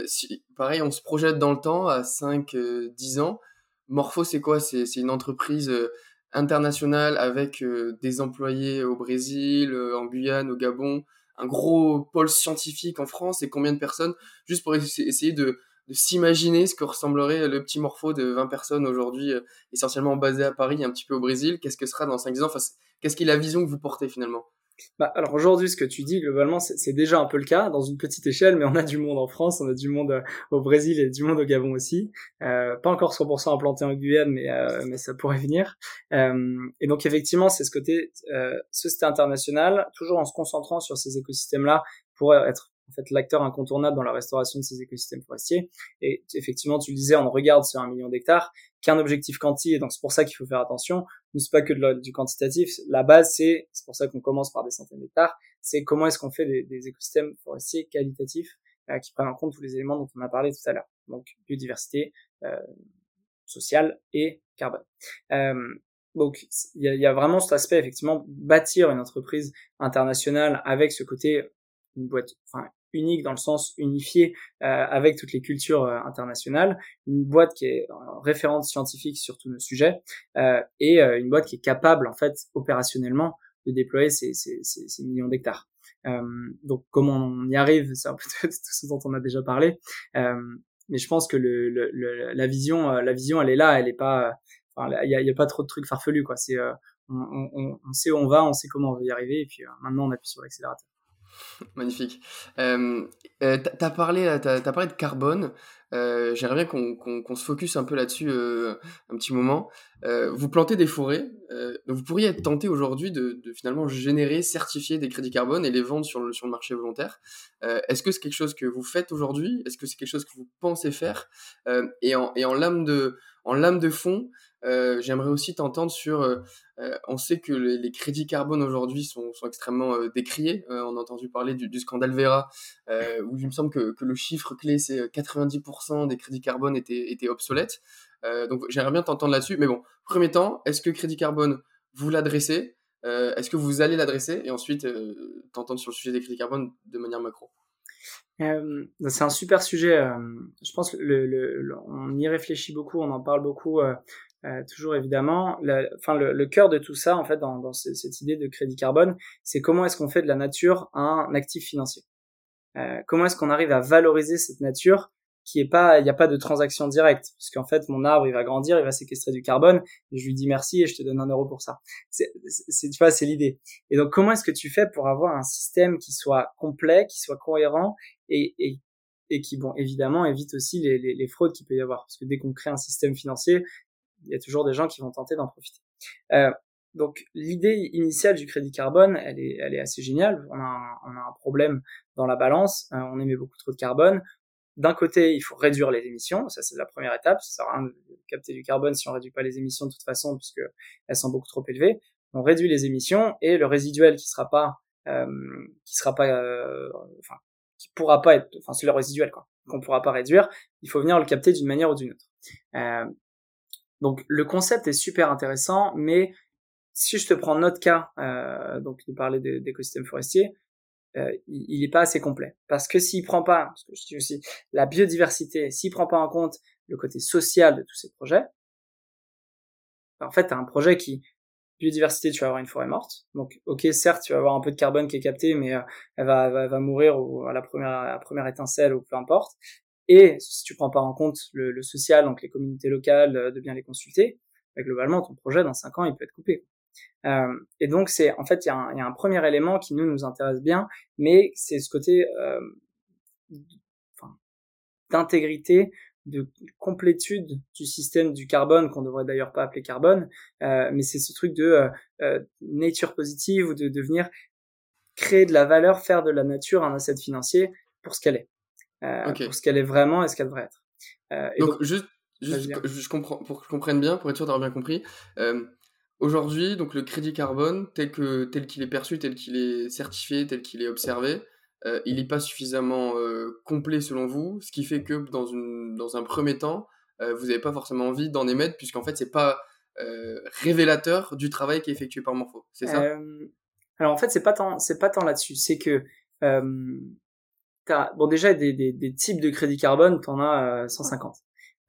Si, pareil, on se projette dans le temps à 5-10 ans. Morpho, c'est quoi? C'est une entreprise internationale avec des employés au Brésil, en Guyane, au Gabon, un gros pôle scientifique en France et combien de personnes? Juste pour essayer de de s'imaginer ce que ressemblerait le petit morpho de 20 personnes aujourd'hui, euh, essentiellement basé à Paris, un petit peu au Brésil. Qu'est-ce que sera dans 5-10 ans? Enfin, Qu'est-ce qui est la vision que vous portez finalement? Bah, alors aujourd'hui, ce que tu dis globalement, c'est déjà un peu le cas dans une petite échelle, mais on a du monde en France, on a du monde euh, au Brésil et du monde au Gabon aussi. Euh, pas encore 100% implanté en Guyane, mais euh, mais ça pourrait venir. Euh, et donc effectivement, c'est ce côté société internationale, toujours en se concentrant sur ces écosystèmes-là pour être en fait l'acteur incontournable dans la restauration de ces écosystèmes forestiers. Et effectivement, tu le disais, on regarde sur un million d'hectares qu'un objectif quanti, et donc c'est pour ça qu'il faut faire attention. Nous, c'est pas que du quantitatif. La base, c'est, c'est pour ça qu'on commence par des centaines d'hectares, c'est comment est-ce qu'on fait des, des, écosystèmes forestiers qualitatifs euh, qui prennent en compte tous les éléments dont on a parlé tout à l'heure. Donc biodiversité, euh, sociale et carbone. Euh, donc il y a, y a, vraiment cet aspect effectivement bâtir une entreprise internationale avec ce côté une boîte, enfin unique dans le sens unifié euh, avec toutes les cultures euh, internationales, une boîte qui est référente scientifique sur tous nos sujets euh, et euh, une boîte qui est capable en fait opérationnellement de déployer ces, millions d'hectares. donc comment on y arrive, c'est un peu tout ce dont on a déjà parlé, mais je pense que le, le, la vision, la vision, elle est là, elle est pas, il y a, y a, pas trop de trucs farfelus quoi. C'est on, on, on, sait où on va, on sait comment on va y arriver, et puis maintenant on appuie sur l'accélérateur. Magnifique. Euh, euh, parlé, as, as, parlé de carbone. Euh, J'aimerais bien qu'on qu qu se focus un peu là-dessus euh, un petit moment. Euh, vous plantez des forêts, euh, vous pourriez être tenté aujourd'hui de, finalement générer, certifier des crédits carbone et les vendre sur le, marché volontaire. Est-ce que c'est quelque chose que vous faites aujourd'hui? Est-ce que c'est quelque chose que vous pensez faire? Et, en lame de fond, euh, j'aimerais aussi t'entendre sur. Euh, euh, on sait que les, crédits carbone aujourd'hui sont, extrêmement décriés. On a entendu parler du, scandale Vera, où il me semble que, le chiffre clé c'est 90% des crédits carbone étaient, obsolètes. donc j'aimerais bien t'entendre là-dessus. Mais bon, premier temps, est-ce que crédit carbone vous l'adressez? Est-ce que vous allez l'adresser? Et ensuite t'entendre sur le sujet des crédits carbone de manière macro. C'est un super sujet. Je pense le, on y réfléchit beaucoup, on en parle beaucoup, euh toujours évidemment. Le, enfin, le, le, cœur de tout ça, en fait, dans, dans ce, cette idée de crédit carbone, c'est comment est-ce qu'on fait de la nature un actif financier. Euh, comment est-ce qu'on arrive à valoriser cette nature qui est pas, il n'y a pas de transaction directe, puisqu'en fait mon arbre il va grandir, il va séquestrer du carbone, et je lui dis merci et je te donne un euro pour ça. C'est, tu vois, c'est l'idée. Et donc comment est-ce que tu fais pour avoir un système qui soit complet, qui soit cohérent et, et, et qui, bon, évidemment évite aussi les, les, les fraudes qu'il peut y avoir, parce que dès qu'on crée un système financier, il y a toujours des gens qui vont tenter d'en profiter. Euh, donc l'idée initiale du crédit carbone, elle est, elle est assez géniale. On a, un, on a un problème dans la balance, euh, on émet beaucoup trop de carbone, d'un côté, il faut réduire les émissions, ça c'est la première étape, ça sert à rien de capter du carbone si on réduit pas les émissions de toute façon, puisque elles sont beaucoup trop élevées. On réduit les émissions et le résiduel qui sera pas, euh, qui sera pas, euh, enfin, qui pourra pas être, enfin c'est le résiduel quoi, qu'on pourra pas réduire, il faut venir le capter d'une manière ou d'une autre. Euh, donc le concept est super intéressant, mais si je te prends notre cas, euh, donc de parler d'écosystème forestier, euh, il n'est pas assez complet. Parce que s'il prend pas, parce que je dis aussi, la biodiversité, s'il prend pas en compte le côté social de tous ces projets, en fait, tu as un projet qui biodiversité, tu vas avoir une forêt morte. Donc, ok, certes, tu vas avoir un peu de carbone qui est capté, mais elle va, va, va mourir à la première, à la première étincelle ou peu importe. Et si tu prends pas en compte le, le social, donc les communautés locales, de bien les consulter, bah, globalement, ton projet dans cinq ans, il peut être coupé. Euh, et donc, c'est en fait, il y, y, a un premier élément qui nous nous intéresse bien, mais c'est ce côté euh, d'intégrité, de complétude du système du carbone qu'on devrait d'ailleurs pas appeler carbone, euh, mais c'est ce truc de euh, euh, nature positive ou de devenir créer de la valeur, faire de la nature un asset financier pour ce qu'elle est, euh, pour ce qu'elle est vraiment et ce qu'elle devrait être. Euh, et donc, juste, juste je comprends, pour que je comprenne bien, pour être sûr d'avoir bien compris. Aujourd'hui, donc le crédit carbone tel que tel qu'il est perçu, tel qu'il est certifié, tel qu'il est observé, euh, il n'est pas suffisamment euh, complet selon vous, ce qui fait que dans, une, dans un premier temps, euh, vous n'avez pas forcément envie d'en émettre, puisqu'en fait, c'est pas révélateur du travail qui est effectué par Morpho. C'est ça? Alors en fait, c'est pas tant, c'est pas tant là-dessus. C'est que bon déjà des, des, des, types de crédits carbone, tu en as 150.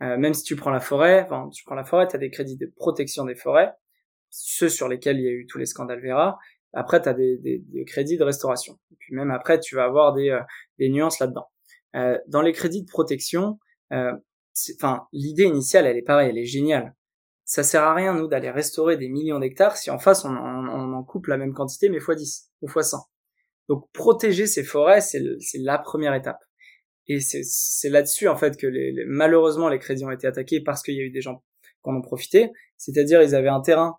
même si tu prends la forêt, enfin, tu prends la forêt, tu as des crédits de protection des forêts, ceux sur lesquels il y a eu tous les scandales Vera, après, tu as des, des, des, crédits de restauration. Et puis même après, tu vas avoir des, euh, des nuances là-dedans. Euh, dans les crédits de protection, euh, enfin, l'idée initiale, elle est pareille, elle est géniale. Ça sert à rien, nous, d'aller restaurer des millions d'hectares si en face, on, on, on, en coupe la même quantité, mais fois 10 ou fois 100. Donc, protéger ces forêts, c'est la première étape. Et c'est là-dessus, en fait, que les, malheureusement, les crédits ont été attaqués parce qu'il y a eu des gens qui en ont profité. C'est-à-dire, ils avaient un terrain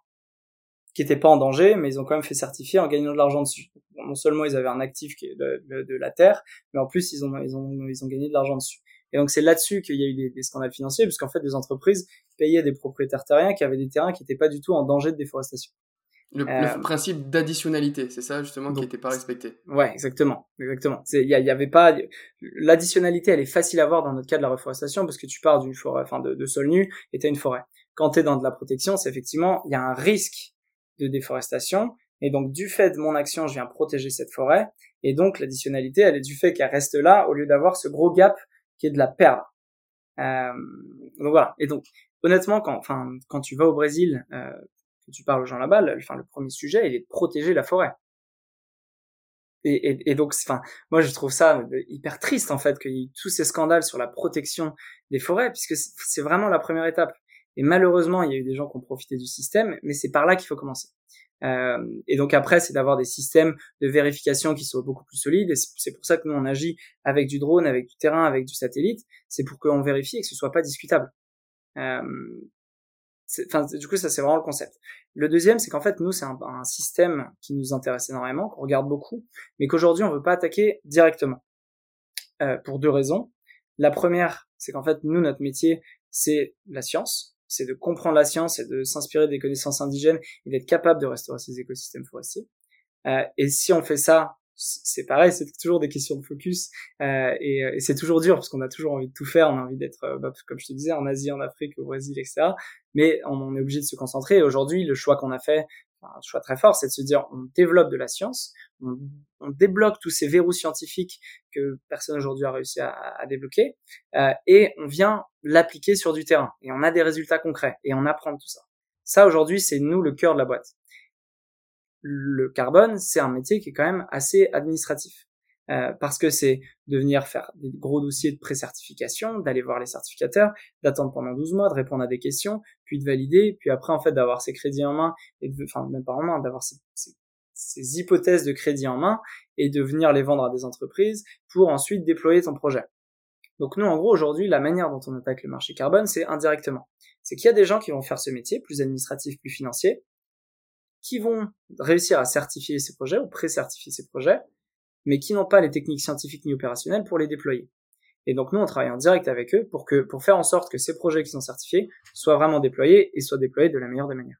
qui n'étaient pas en danger, mais ils ont quand même fait certifier en gagnant de l'argent dessus. Non seulement ils avaient un actif qui est de, de, la terre, mais en plus ils ont ils ont ils ont gagné de l'argent dessus. Et donc c'est là-dessus qu'il y a eu des, des scandales financiers, puisqu'en fait des entreprises payaient des propriétaires terriens qui avaient des terrains qui n'étaient pas du tout en danger de déforestation. Le, euh, principe d'additionnalité, c'est ça justement qui n'était pas respecté. Ouais, exactement, exactement. Il y, y, avait pas l'additionnalité, elle est facile à voir dans notre cas de la reforestation parce que tu pars d'une forêt, enfin de, de sol nu, et t'as une forêt. Quand t'es dans de la protection, c'est effectivement il y a un risque de déforestation. Et donc, du fait de mon action, je viens protéger cette forêt. Et donc, l'additionnalité, elle est du fait qu'elle reste là au lieu d'avoir ce gros gap qui est de la perdre. Euh, donc voilà. Et donc, honnêtement, quand, enfin, quand tu vas au Brésil, euh, que tu parles aux gens là-bas, le, enfin, le premier sujet, il est de protéger la forêt. Et, et, et donc, enfin, moi, je trouve ça hyper triste en fait qu'il y ait tous ces scandales sur la protection des forêts, puisque c'est vraiment la première étape. Et malheureusement, il y a eu des gens qui ont profité du système, mais c'est par là qu'il faut commencer. Euh, et donc après, c'est d'avoir des systèmes de vérification qui soient beaucoup plus solides. Et c'est pour ça que nous on agit avec du drone, avec du terrain, avec du satellite. C'est pour qu'on vérifie et que ce soit pas discutable. Euh, du coup, ça c'est vraiment le concept. Le deuxième, c'est qu'en fait, nous, c'est un, un, système qui nous intéresse énormément, qu'on regarde beaucoup, mais qu'aujourd'hui, on veut pas attaquer directement. Euh, pour deux raisons. La première, c'est qu'en fait, nous, notre métier, c'est la science c'est de comprendre la science et de s'inspirer des connaissances indigènes et d'être capable de restaurer ces écosystèmes forestiers. Euh, et si on fait ça, c'est pareil, c'est toujours des questions de focus euh, et, et c'est toujours dur parce qu'on a toujours envie de tout faire, on a envie d'être, euh, bah, comme je te disais, en Asie, en Afrique, au Brésil, etc. Mais on, est obligé de se concentrer. Aujourd'hui, le choix qu'on a fait, un choix très fort, c'est de se dire on développe de la science, on, on débloque tous ces verrous scientifiques que personne aujourd'hui a réussi à, à débloquer, euh, et on vient l'appliquer sur du terrain. Et on a des résultats concrets, et on apprend tout ça. Ça, aujourd'hui, c'est nous le cœur de la boîte. Le carbone, c'est un métier qui est quand même assez administratif. Euh, parce que c'est de venir faire des gros dossiers de pré-certification, d'aller voir les certificateurs, d'attendre pendant 12 mois, de répondre à des questions, puis de valider, puis après en fait d'avoir ces crédits en main, et de, enfin même pas en main, d'avoir ces, ces, hypothèses de crédit en main et de venir les vendre à des entreprises pour ensuite déployer ton projet. Donc nous en gros aujourd'hui la manière dont on attaque le marché carbone c'est indirectement. C'est qu'il y a des gens qui vont faire ce métier plus administratif, plus financier, qui vont réussir à certifier ces projets ou pré-certifier ces projets, mais qui n'ont pas les techniques scientifiques ni opérationnelles pour les déployer. Et donc nous, on travaille en direct avec eux pour que, pour faire en sorte que ces projets qui sont certifiés soient vraiment déployés et soient déployés de la meilleure des manières.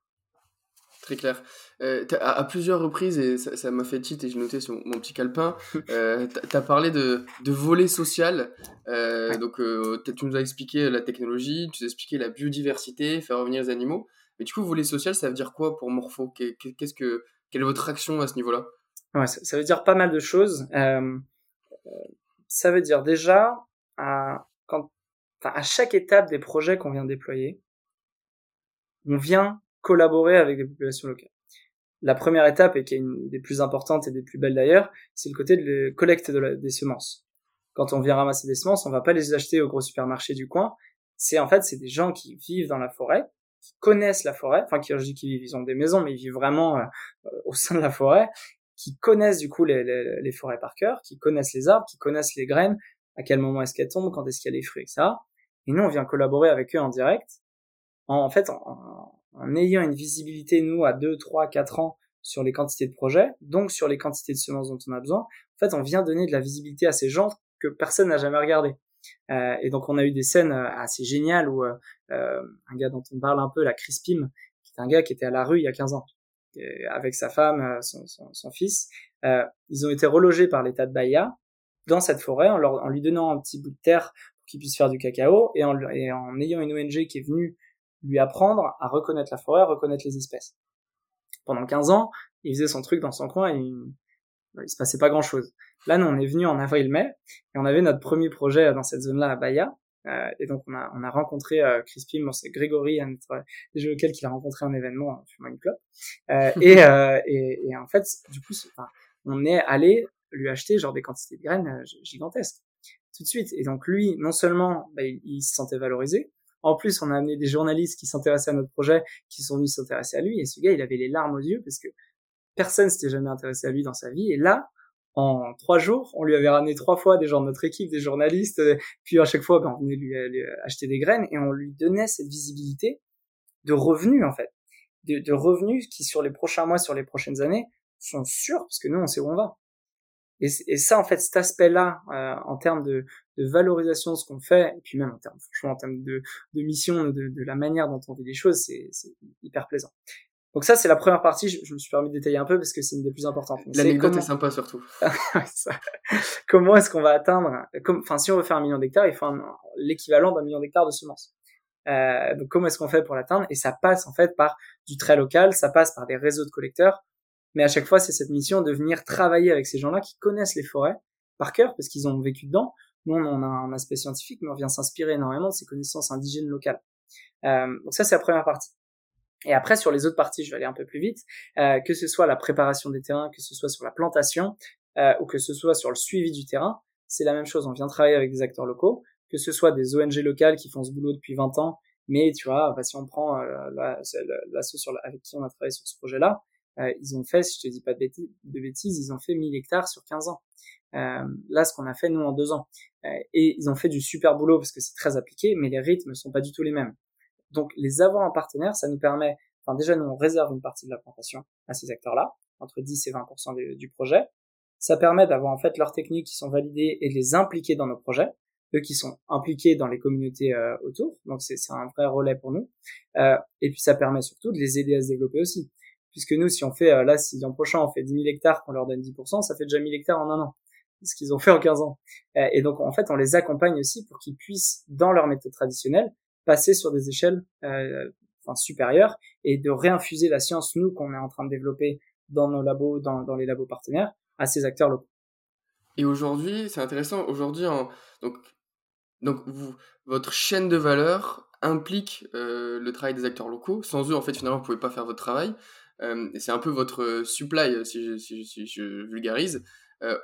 Très clair. Euh, à, plusieurs reprises, et ça m'a fait titre et j'ai noté sur mon petit calepin, euh, tu as parlé de, de volet social. Euh, Donc, euh, tu nous as expliqué la technologie, tu nous as expliqué la biodiversité, faire revenir les animaux. Mais du coup, volet social, ça veut dire quoi pour Morpho? Qu'est-ce que, Quelle est votre action à ce niveau-là? Ouais, ça, veut dire pas mal de choses. Euh, ça veut dire déjà, à chaque étape des projets qu'on vient déployer, on vient collaborer avec des populations locales. la première étape, et qui est une des plus importantes et des plus belles d'ailleurs, c'est le côté de la collecte des semences. Quand on vient ramasser des semences, on va pas les acheter au gros supermarché du coin. C'est en fait, c'est des gens qui vivent dans la forêt, qui connaissent la forêt, enfin qui, je dis qu'ils ont des maisons, mais ils vivent vraiment euh, au sein de la forêt, qui connaissent du coup les, les, les, forêts par cœur, qui connaissent les arbres, qui connaissent les graines, à quel moment est-ce qu'elles tombent, quand est-ce qu'il y a les fruits, etc. Et nous, on vient collaborer avec eux en direct, en, en fait, en, en, ayant une visibilité, nous, à 2, 3, 4 ans sur les quantités de projets, donc sur les quantités de semences dont on a besoin. En fait, on vient donner de la visibilité à ces gens que personne n'a jamais regardé. Euh, et donc, on a eu des scènes euh, assez géniales où euh, euh, un gars dont on parle un peu, la Chris qui est un gars qui était à la rue il y a 15 ans, avec sa femme, son, fils, ils ont été relogés par l'État de Bahia dans cette forêt en, lui donnant un petit bout de terre pour qu'il puisse faire du cacao et en, et en ayant une ONG qui est venue lui apprendre à reconnaître la forêt, à reconnaître les espèces. Pendant 15 ans, il faisait son truc dans son coin et il se passait pas grand chose. Là, nous, on est venu en avril-mai et on avait notre premier projet dans cette zone-là à Bahia. Euh, et donc, on a, on a rencontré euh, Crispy, bon, c'est Grégory, un notre jeu auquel qu'il a rencontré un événement, en fumant une clope. Euh, et, euh, et, et, en fait, du coup, enfin, on est allé lui acheter genre des quantités de graines euh, gigantesques tout de suite. Et donc, lui, non seulement bah, il, il se sentait valorisé, en plus, on a amené des journalistes qui s'intéressaient à notre projet, qui sont venus s'intéresser à lui. Et ce gars, il avait les larmes aux yeux parce que personne s'était jamais intéressé à lui dans sa vie. Et là, en trois jours, on lui avait ramené trois fois des gens de notre équipe, des journalistes, euh, puis à chaque fois, ben, on venait lui, lui, acheter des graines et on lui donnait cette visibilité de revenus en fait, de, revenus qui sur les prochains mois, sur les prochaines années, sont sûrs parce que nous on sait où on va. Et, ça en fait, cet aspect-là euh, en termes de, valorisation de ce qu'on fait, et puis même en termes, franchement en termes de, de mission, de, de, la manière dont on vit les choses, c'est hyper plaisant. Donc ça, c'est la première partie. Je, me suis permis de détailler un peu parce que c'est une des plus importantes. L'anecdote comment... est sympa surtout. comment est-ce qu'on va atteindre comme, Enfin, si on veut faire un million d'hectares, il faut l'équivalent d'un million d'hectares de semences. Euh, donc comment est-ce qu'on fait pour l'atteindre? Et ça passe en fait par du très local, ça passe par des réseaux de collecteurs. Mais à chaque fois, c'est cette mission de venir travailler avec ces gens-là qui connaissent les forêts par cœur parce qu'ils ont vécu dedans. Nous, on a un aspect scientifique, mais on vient s'inspirer énormément de ces connaissances indigènes locales. Euh, donc ça, c'est la première partie. Et après, sur les autres parties, je vais aller un peu plus vite, euh, que ce soit la préparation des terrains, que ce soit sur la plantation, euh, ou que ce soit sur le suivi du terrain, c'est la même chose. On vient travailler avec des acteurs locaux, que ce soit des ONG locales qui font ce boulot depuis 20 ans, mais tu vois, bah, si on prend euh, l'asso sur avec qui on a travaillé sur ce projet-là, euh, ils ont fait, si je te dis pas de bêtises, de bêtises ils ont fait 1000 hectares sur 15 ans. Euh, là, ce qu'on a fait nous en deux ans. Euh, et ils ont fait du super boulot parce que c'est très appliqué, mais les rythmes sont pas du tout les mêmes. Donc les avoir en partenaire, ça nous permet, enfin déjà nous on réserve une partie de la plantation à ces acteurs-là, entre 10 et 20% du projet. Ça permet d'avoir en fait leurs techniques qui sont validées et de les impliquer dans nos projets, eux qui sont impliqués dans les communautés euh, autour, donc c'est un vrai relais pour nous. Euh, et puis ça permet surtout de les aider à se développer aussi, puisque nous si on fait, euh, là si l'an prochain on fait 10 000 hectares qu'on leur donne 10%, ça fait déjà 1000 hectares en un an ce qu'ils ont fait en 15 ans. Euh, et donc en fait on les accompagne aussi pour qu'ils puissent dans leur méthode traditionnelle passer sur des échelles euh, enfin, supérieures et de réinfuser la science, nous, qu'on est en train de développer dans nos labos, dans, dans les labos partenaires, à ces acteurs locaux. Et aujourd'hui, c'est intéressant, aujourd'hui, donc, donc votre chaîne de valeur implique euh, le travail des acteurs locaux. Sans eux, en fait, finalement, vous pouvez pas faire votre travail. Euh, c'est un peu votre supply, si je, vulgarise.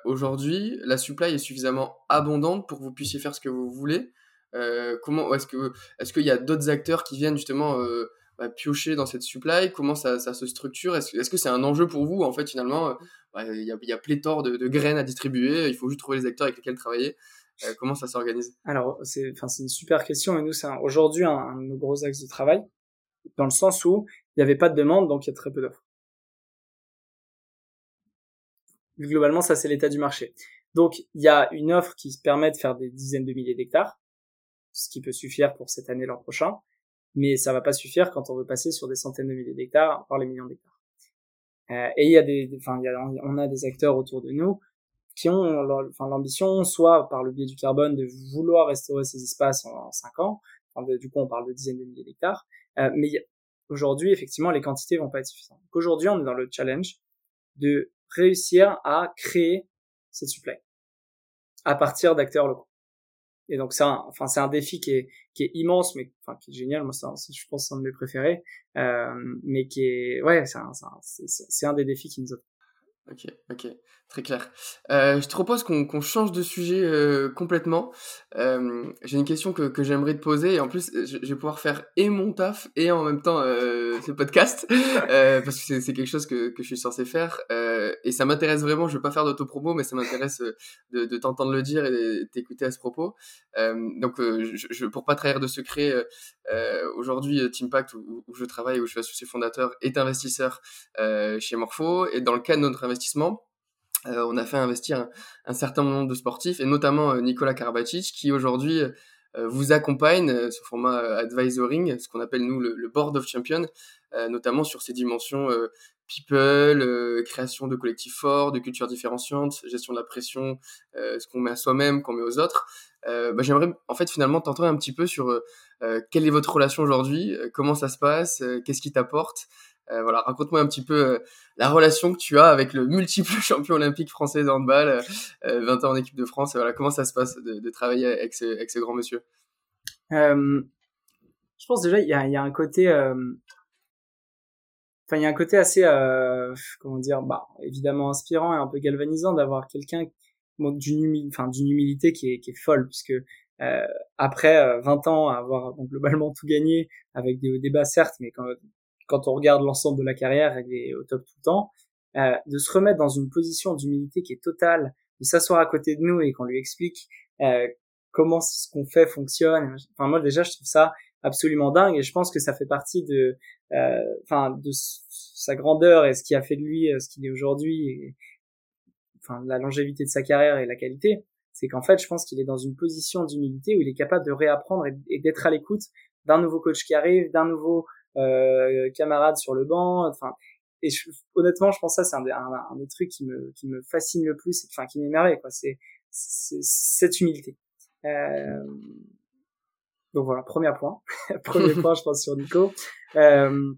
Aujourd'hui, la supply est suffisamment abondante pour que vous puissiez faire ce que vous voulez. Euh, comment est-ce que est-ce qu'il y a d'autres acteurs qui viennent justement euh, bah, piocher dans cette supply? Comment ça, ça se structure? Est-ce est -ce que c'est un enjeu pour vous En fait, finalement, euh, bah, il y, a, y a pléthore de, graines à distribuer. Il faut juste trouver les acteurs avec lesquels travailler. Comment ça s'organise? Alors, c'est une super question et nous c'est aujourd'hui un, un, de nos gros axes de travail dans le sens où il n'y avait pas de demande donc il y a très peu d'offres. Globalement, ça c'est l'état du marché. Donc il y a une offre qui permet de faire des dizaines de milliers d'hectares ce qui peut suffire pour cette année l'an prochain, mais ça va pas suffire quand on veut passer sur des centaines de milliers d'hectares, voire les millions d'hectares. Euh, et il y a des, enfin, on a des acteurs autour de nous qui ont l'ambition, soit par le biais du carbone, de vouloir restaurer ces espaces en, cinq ans. Enfin, du coup, on parle de dizaines de milliers d'hectares. Euh, mais aujourd'hui, effectivement, les quantités vont pas être suffisantes. Aujourd'hui, on est dans le challenge de réussir à créer cette supply à partir d'acteurs locaux. Et donc c'est un, enfin c'est un défi qui est qui est immense, mais enfin qui est génial. Moi, c'est, je pense c'est un de mes préférés, euh, mais qui est ouais, c'est un, c'est, c'est un des défis qui nous a Ok, ok, très clair. Euh, je te propose qu'on change de sujet euh, complètement. Euh, J'ai une question que, que j'aimerais te poser et en plus je, vais pouvoir faire et mon taf et en même temps ce podcast parce que c'est quelque chose que, que je suis censé faire et ça m'intéresse vraiment. Je veux pas faire d'autopromo mais ça m'intéresse de, de t'entendre le dire et t'écouter à ce propos. donc je, je, pour pas trahir de secret, aujourd'hui Teampact où, où, je travaille où je suis associé fondateur est investisseur chez Morpho et dans le cas de notre euh, on a fait investir un, certain nombre de sportifs, et notamment euh, Nicolas Karabatic, qui aujourd'hui euh, vous accompagne ce format advisoring, ce qu'on appelle nous le, board of champions, notamment sur ces dimensions people, création de collectifs forts, de cultures différenciantes, gestion de la pression, ce qu'on met à soi-même, qu'on met aux autres. Bah, j'aimerais en fait finalement t'entendre un petit peu sur quelle est votre relation aujourd'hui, comment ça se passe, qu'est-ce qui t'apporte, euh, voilà, raconte-moi un petit peu euh, la relation que tu as avec le multiple champion olympique français de handball, 20 euh, ans en équipe de France. Et voilà, comment ça se passe de, travailler avec ce, avec ce grand monsieur? Je pense déjà il y a, y a, un côté, enfin il y a un côté assez, comment dire, bah évidemment inspirant et un peu galvanisant d'avoir quelqu'un d'une enfin d'une humilité qui est, qui est folle puisque euh, après 20 ans à avoir globalement tout gagné avec des débats certes mais quand quand on regarde l'ensemble de la carrière, elle est au top tout le temps, euh, de se remettre dans une position d'humilité qui est totale, de s'asseoir à côté de nous et qu'on lui explique euh, comment ce qu'on fait fonctionne. Enfin moi déjà je trouve ça absolument dingue et je pense que ça fait partie de, euh, enfin de sa grandeur et ce qui a fait de lui ce qu'il est aujourd'hui, enfin la longévité de sa carrière et la qualité. C'est qu'en fait je pense qu'il est dans une position d'humilité où il est capable de réapprendre et d'être à l'écoute d'un nouveau coach qui arrive, d'un nouveau euh, camarades sur le banc. Enfin, et honnêtement, je pense que ça c'est un, un, des trucs qui me qui me fascine le plus, enfin qui m'émerveille quoi. C'est cette humilité. Euh, donc voilà, premier point. premier point, je pense sur Nico. Euh,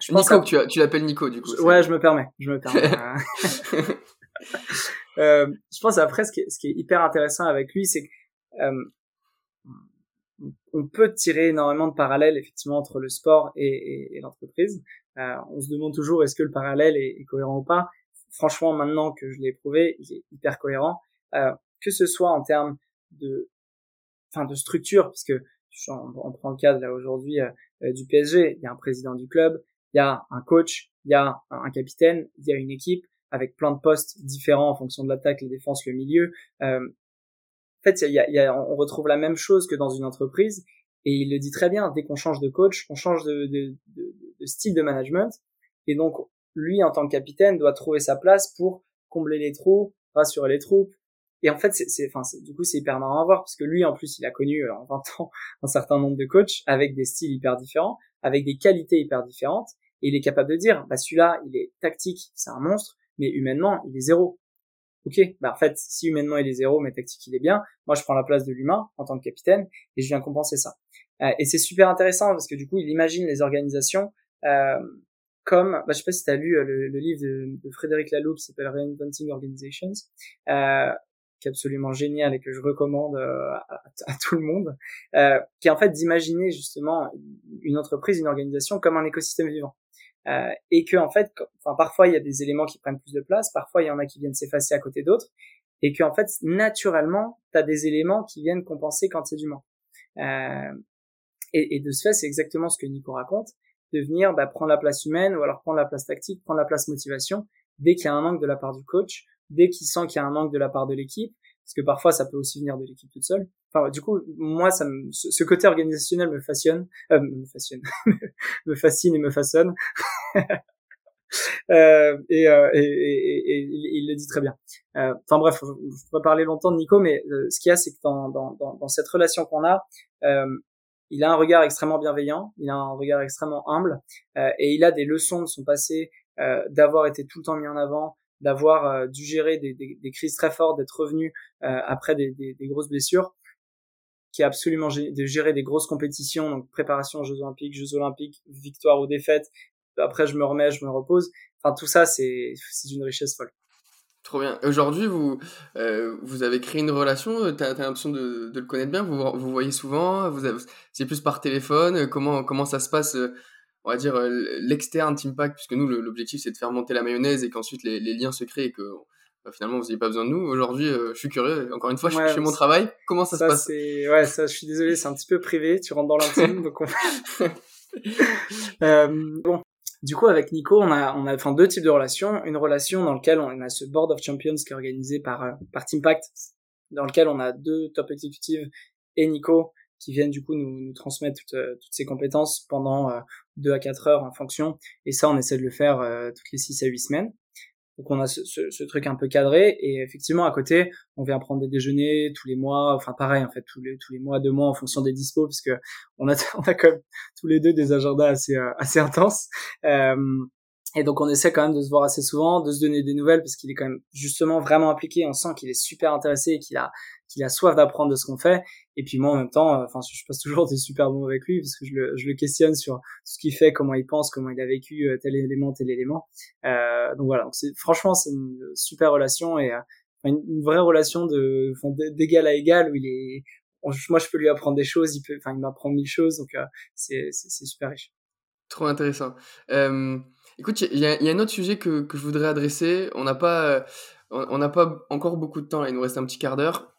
je pense Nico, que tu, tu l'appelles Nico du coup. Ouais, je me permets, je me permets. euh, je pense après ce qui est, ce qui est hyper intéressant avec lui, c'est que euh, on peut tirer énormément de parallèles effectivement entre le sport et, l'entreprise. Euh, on se demande toujours est-ce que le parallèle est, cohérent ou pas? Franchement, maintenant que je l'ai prouvé, il est hyper cohérent. Euh, que ce soit en termes de, enfin de structure, puisque on, prend le cas là aujourd'hui euh, euh, du PSG, il y a un président du club, il y a un coach, il y a un capitaine, il y a une équipe avec plein de postes différents en fonction de l'attaque, la défense, le milieu. En fait, y on retrouve la même chose que dans une entreprise. Et il le dit très bien, dès qu'on change de coach, on change de, style de management. Et donc, lui, en tant que capitaine, doit trouver sa place pour combler les trous, rassurer les troupes. Et en fait, c'est, enfin, du coup, c'est hyper marrant à voir parce que lui, en plus, il a connu euh, en 20 ans un certain nombre de coachs avec des styles hyper différents, avec des qualités hyper différentes. Et il est capable de dire, bah, celui-là, il est tactique, c'est un monstre, mais humainement, il est zéro ok, bah en fait, si humainement il est zéro, mais tactique il est bien, moi je prends la place de l'humain en tant que capitaine et je viens compenser ça. Euh, et c'est super intéressant parce que du coup, il imagine les organisations euh, comme, bah, je sais pas si tu as lu euh, le, livre de, de, Frédéric Laloux qui s'appelle Reinventing Organizations, euh, qui est absolument génial et que je recommande euh, à, à, tout le monde, qui est en fait d'imaginer justement une entreprise, une organisation comme un écosystème vivant. Euh, et que en fait, enfin parfois il y a des éléments qui prennent plus de place, parfois il y en a qui viennent s'effacer à côté d'autres, et que en fait naturellement tu as des éléments qui viennent compenser quand c'est du manque. Euh, et, et, de ce fait, c'est exactement ce que Nico raconte, de venir bah, prendre la place humaine ou alors prendre la place tactique, prendre la place motivation dès qu'il y a un manque de la part du coach, dès qu'il sent qu'il y a un manque de la part de l'équipe, parce que parfois ça peut aussi venir de l'équipe toute seule. Enfin, du coup, moi, ça me, ce côté organisationnel me fascine, euh, me fascine, me fascine et me façonne. euh, et, euh, et, et, et, il le dit très bien. Euh, enfin bref, je, pourrais parler longtemps de Nico, mais euh, ce qu'il y a, c'est que dans, dans, dans, dans, cette relation qu'on a, il a un regard extrêmement bienveillant, il a un regard extrêmement humble, et il a des leçons de son passé, d'avoir été tout le temps mis en avant, d'avoir dû gérer des, des, crises très fortes, d'être revenu après des, des, grosses blessures qui est absolument de gérer des grosses compétitions, donc préparation aux Jeux Olympiques, Jeux Olympiques, victoire ou défaite. Après, je me remets, je me repose. Enfin, tout ça, c'est une richesse folle. Trop bien. Aujourd'hui, vous, euh, vous avez créé une relation, tu as, l'impression de, de, le connaître bien, vous vous voyez souvent, vous c'est plus par téléphone, comment, comment ça se passe, on va dire, l'externe Teampack, puisque nous, l'objectif, c'est de faire monter la mayonnaise et qu'ensuite les, les, liens se créent et que bah, finalement, vous n'avez pas besoin de nous. Aujourd'hui, je suis curieux, encore une fois, je fais mon travail, comment ça, se passe? Ouais, ça, je suis désolé, c'est un petit peu privé, tu rentres dans l'intime, donc on... euh, bon, du coup, avec Nico, on a, on a enfin, deux types de relations. Une relation dans laquelle on a ce Board of Champions qui est organisé par, euh, par Teampact, dans lequel on a deux top exécutives et Nico qui viennent du coup nous, nous transmettre toutes, euh, toutes ces compétences pendant euh, deux à quatre heures en fonction. Et ça, on essaie de le faire toutes les six à huit semaines. Donc on a ce, ce, truc un peu cadré et effectivement à côté on vient prendre des déjeuners tous les mois, enfin pareil en fait tous les tous les mois deux mois en fonction des dispos parce que on a on a quand même tous les deux des agendas assez euh, assez intenses. Euh, et donc on essaie quand même de se voir assez souvent, de se donner des nouvelles parce qu'il est quand même justement vraiment impliqué. On sent qu'il est super intéressé et qu'il a qu'il a soif d'apprendre de ce qu'on fait. Et puis moi en même temps, euh, enfin je passe toujours des super bons avec lui parce que je le, je le questionne sur ce qu'il fait, comment il pense, comment il a vécu euh, tel élément, tel élément. Euh, donc voilà, donc c'est franchement c'est une super relation et euh, une, vraie relation de d'égal à égal où il est moi je peux lui apprendre des choses, il peut enfin il m'apprend mille choses donc c'est c'est super riche. Trop intéressant. Euh, écoute, il y, a, un autre sujet que, que je voudrais adresser. On n'a pas, on n'a pas encore beaucoup de temps. Il nous reste un petit quart d'heure.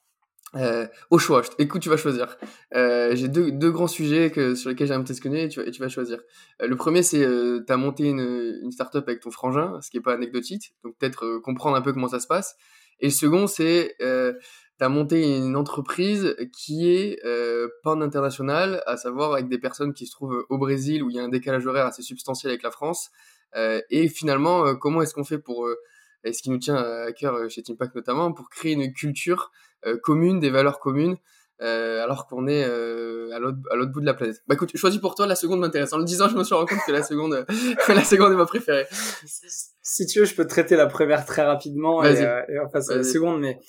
Euh, au choix, écoute, tu vas choisir. Euh, J'ai deux, deux grands sujets que, sur lesquels j'aimerais t'esconner et tu, et tu vas choisir. Euh, le premier, c'est euh, tu as monté une, une startup avec ton frangin, ce qui est pas anecdotique, donc peut-être euh, comprendre un peu comment ça se passe. Et le second, c'est euh, tu as monté une entreprise qui est euh, pan international, à savoir avec des personnes qui se trouvent au Brésil où il y a un décalage horaire assez substantiel avec la France. Euh, et finalement, comment est-ce qu'on fait pour et ce qui nous tient à cœur chez Teampack notamment, pour créer une culture euh, commune, des valeurs communes, euh, alors qu'on est euh, à l'autre bout de la planète? Bah écoute, choisis pour toi, la seconde m'intéresse. En le disant, je me suis rendu compte que la seconde, la seconde est ma préférée. Si tu veux, je peux te traiter la première très rapidement et, et on passe à la seconde, mais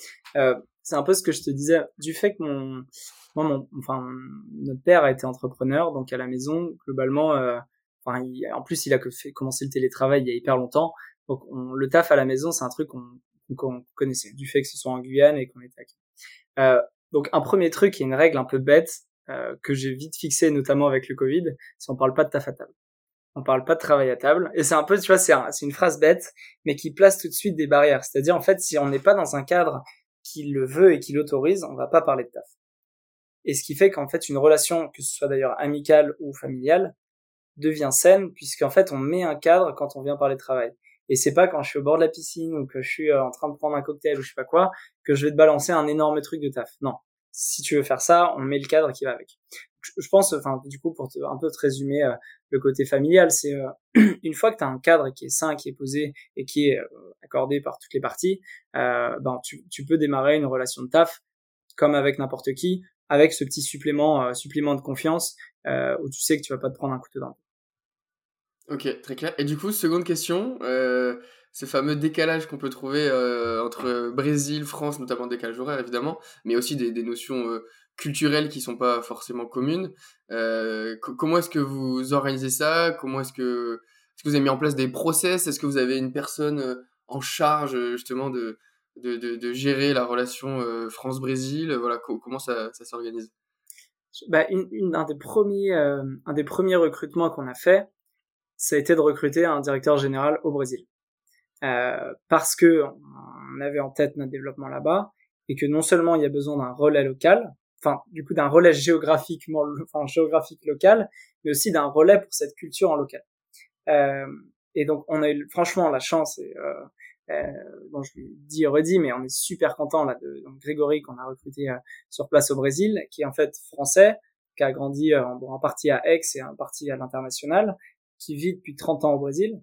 c'est un peu ce que je te disais, du fait que mon, moi, mon, enfin, notre père a été entrepreneur, donc à la maison, globalement, en plus, il a fait commencer le télétravail il y a hyper longtemps, donc le taf à la maison, c'est un truc qu'on connaissait, du fait que ce soit en Guyane et qu'on était à euh, donc un premier truc et une règle un peu bête euh, que j'ai vite fixé notamment avec le Covid, c'est on parle pas de taf à table. On parle pas de travail à table. Et c'est un peu, tu vois, c'est une phrase bête, mais qui place tout de suite des barrières. C'est-à-dire, en fait, si on n'est pas dans un cadre qui le veut et qui l'autorise, on va pas parler de taf. Et ce qui fait qu'en fait, une relation, que ce soit d'ailleurs amicale ou familiale, devient saine, puisqu'en fait, on met un cadre quand on vient parler de travail. Et c'est pas quand je suis au bord de la piscine ou que je suis euh, en train de prendre un cocktail ou je sais pas quoi que je vais te balancer un énorme truc de taf. Non. Si tu veux faire ça, on met le cadre qui va avec. Je pense, enfin, du coup, pour te, un peu te résumer euh, le côté familial, c'est euh, une fois que tu as un cadre qui est sain, qui est posé et qui est accordé par toutes les parties, ben tu, tu peux démarrer une relation de taf comme avec n'importe qui, avec ce petit supplément, supplément de confiance où tu sais que tu vas pas te prendre un couteau dans le Ok, très clair. Et du coup, seconde question, euh, ce fameux décalage qu'on peut trouver euh, entre Brésil, France, notamment décalage horaire évidemment, mais aussi des, des notions euh, culturelles qui sont pas forcément communes. Euh, comment est-ce que vous organisez ça? Comment est-ce que est-ce que vous avez mis en place des process? Est-ce que vous avez une personne euh, en charge justement de de, de, gérer la relation euh, France-Brésil? Voilà, comment ça, ça s'organise? Bah, une, une, un des premiers un des premiers recrutements qu'on a fait ça a été de recruter un directeur général au Brésil. Euh, parce que on avait en tête notre développement là-bas et que non seulement il y a besoin d'un relais local, enfin du coup d'un relais géographiquement, enfin géographique local, mais aussi d'un relais pour cette culture en local. Euh, et donc on a eu franchement la chance et euh, euh, bon je l'ai dit et redit, mais on est super content là de Grégory qu'on a recruté euh, sur place au Brésil, qui est en fait français, qui a grandi en, en partie à Aix et en partie à l'international, qui vit depuis 30 ans au Brésil,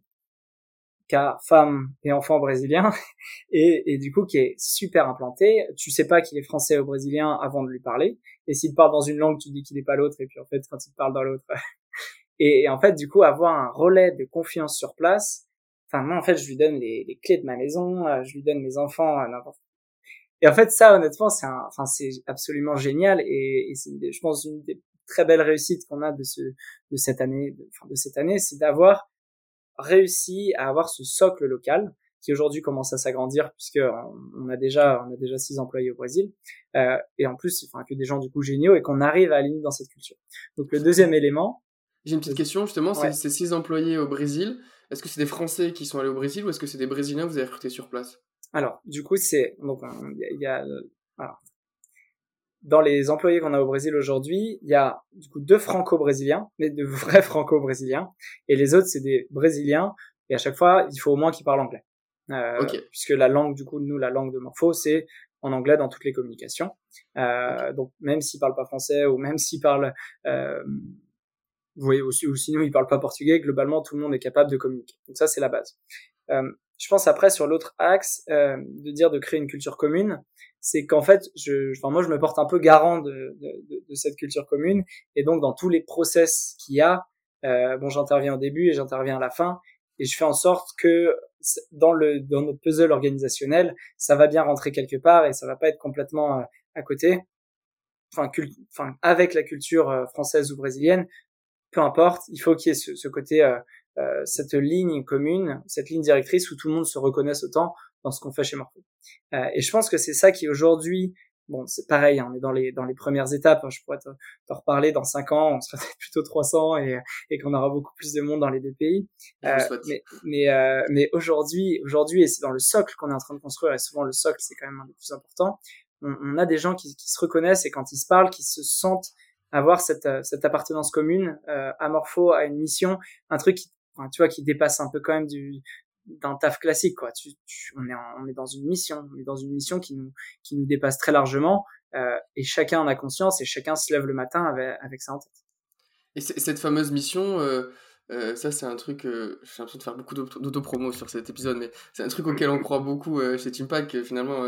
qui a femme et enfant brésilien, et, du coup qui est super implanté. Tu sais pas qu'il est français ou brésilien avant de lui parler, et s'il parle dans une langue, tu dis qu'il n'est pas l'autre, et puis en fait quand il parle dans l'autre, et, en fait du coup avoir un relais de confiance sur place. Enfin moi en fait je lui donne les, clés de ma maison, euh, je lui donne mes enfants, n'importe et en fait, ça, honnêtement, c'est enfin, c'est absolument génial et, et c'est, je pense, une des très belle réussite qu'on a de ce de cette année de, enfin, de cette année c'est d'avoir réussi à avoir ce socle local qui aujourd'hui commence à s'agrandir puisque on, a déjà on a déjà six employés au Brésil euh, et en plus enfin que des gens du coup géniaux et qu'on arrive à aligner dans cette culture. Donc le deuxième élément. J'ai une petite question justement, c'est ces six employés au Brésil. Est-ce que c'est des Français qui sont allés au Brésil ou est-ce que c'est des Brésiliens que vous avez recrutés sur place? Alors du coup c'est donc il y a, alors, dans les employés qu'on a au Brésil aujourd'hui, il y a du coup deux franco-brésiliens, mais de vrais franco-brésiliens, et les autres c'est des brésiliens, et à chaque fois il faut au moins qu'ils parlent anglais. Euh, Puisque la langue, du coup, nous, la langue de Morpho, c'est en anglais dans toutes les communications. Euh, Donc même s'ils parlent pas français ou même s'ils parlent, euh, vous voyez aussi, ou sinon ils parlent pas portugais, globalement tout le monde est capable de communiquer. Donc ça c'est la base. Je pense après sur l'autre axe euh, de dire de créer une culture commune, c'est qu'en fait, je, enfin moi je me porte un peu garant de, de, de, cette culture commune et donc dans tous les process qu'il y a, euh, bon j'interviens au début et j'interviens à la fin et je fais en sorte que dans le dans notre puzzle organisationnel, ça va bien rentrer quelque part et ça va pas être complètement euh, à côté. Enfin, enfin avec la culture euh, française ou brésilienne, peu importe, il faut qu'il y ait ce, ce côté euh, euh, cette ligne commune, cette ligne directrice où tout le monde se reconnaisse autant dans ce qu'on fait chez Morpho. Euh, et je pense que c'est ça qui aujourd'hui bon, c'est pareil, hein, on est dans les dans les premières étapes. Hein, je pourrais te reparler dans cinq ans, on sera peut-être plutôt 300 et et qu'on aura beaucoup plus de monde dans les deux pays. Euh, mais mais euh, mais aujourd'hui aujourd'hui et c'est dans le socle qu'on est en train de construire et souvent le socle c'est quand même un des plus importants. On, on a des gens qui, qui, se reconnaissent et quand ils se parlent, qui se sentent avoir cette cette appartenance commune euh, à Morpho, à une mission, un truc qui enfin, tu vois qui dépasse un peu quand même du d'un taf classique quoi. Tu, on est on est dans une mission, on est dans une mission qui nous qui nous dépasse très largement euh, et chacun en a conscience et chacun se lève le matin avec, avec ça en tête. Et cette fameuse mission, euh, euh, ça c'est un truc, euh, j'ai l'impression de faire beaucoup d'autopromo sur cet épisode, mais c'est un truc auquel on croit beaucoup euh, chez Team que finalement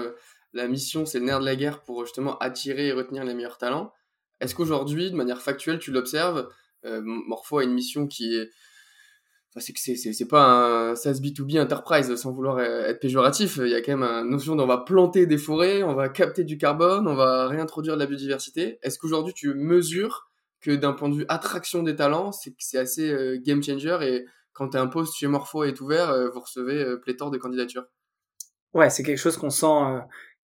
la mission c'est le nerf de la guerre pour justement attirer et retenir les meilleurs talents. Est-ce qu'aujourd'hui, de manière factuelle, tu l'observes, Morpho a une mission qui est c'est que c'est pas un SaaS B2B enterprise sans vouloir être péjoratif. Il y a quand même une notion d'on va planter des forêts, on va capter du carbone, on va réintroduire de la biodiversité. Est-ce qu'aujourd'hui tu mesures que d'un point de vue attraction des talents, c'est c'est assez euh, game changer et quand un poste chez Morpho est ouvert, euh, vous recevez euh, pléthore de candidatures? Ouais, c'est quelque chose qu'on sent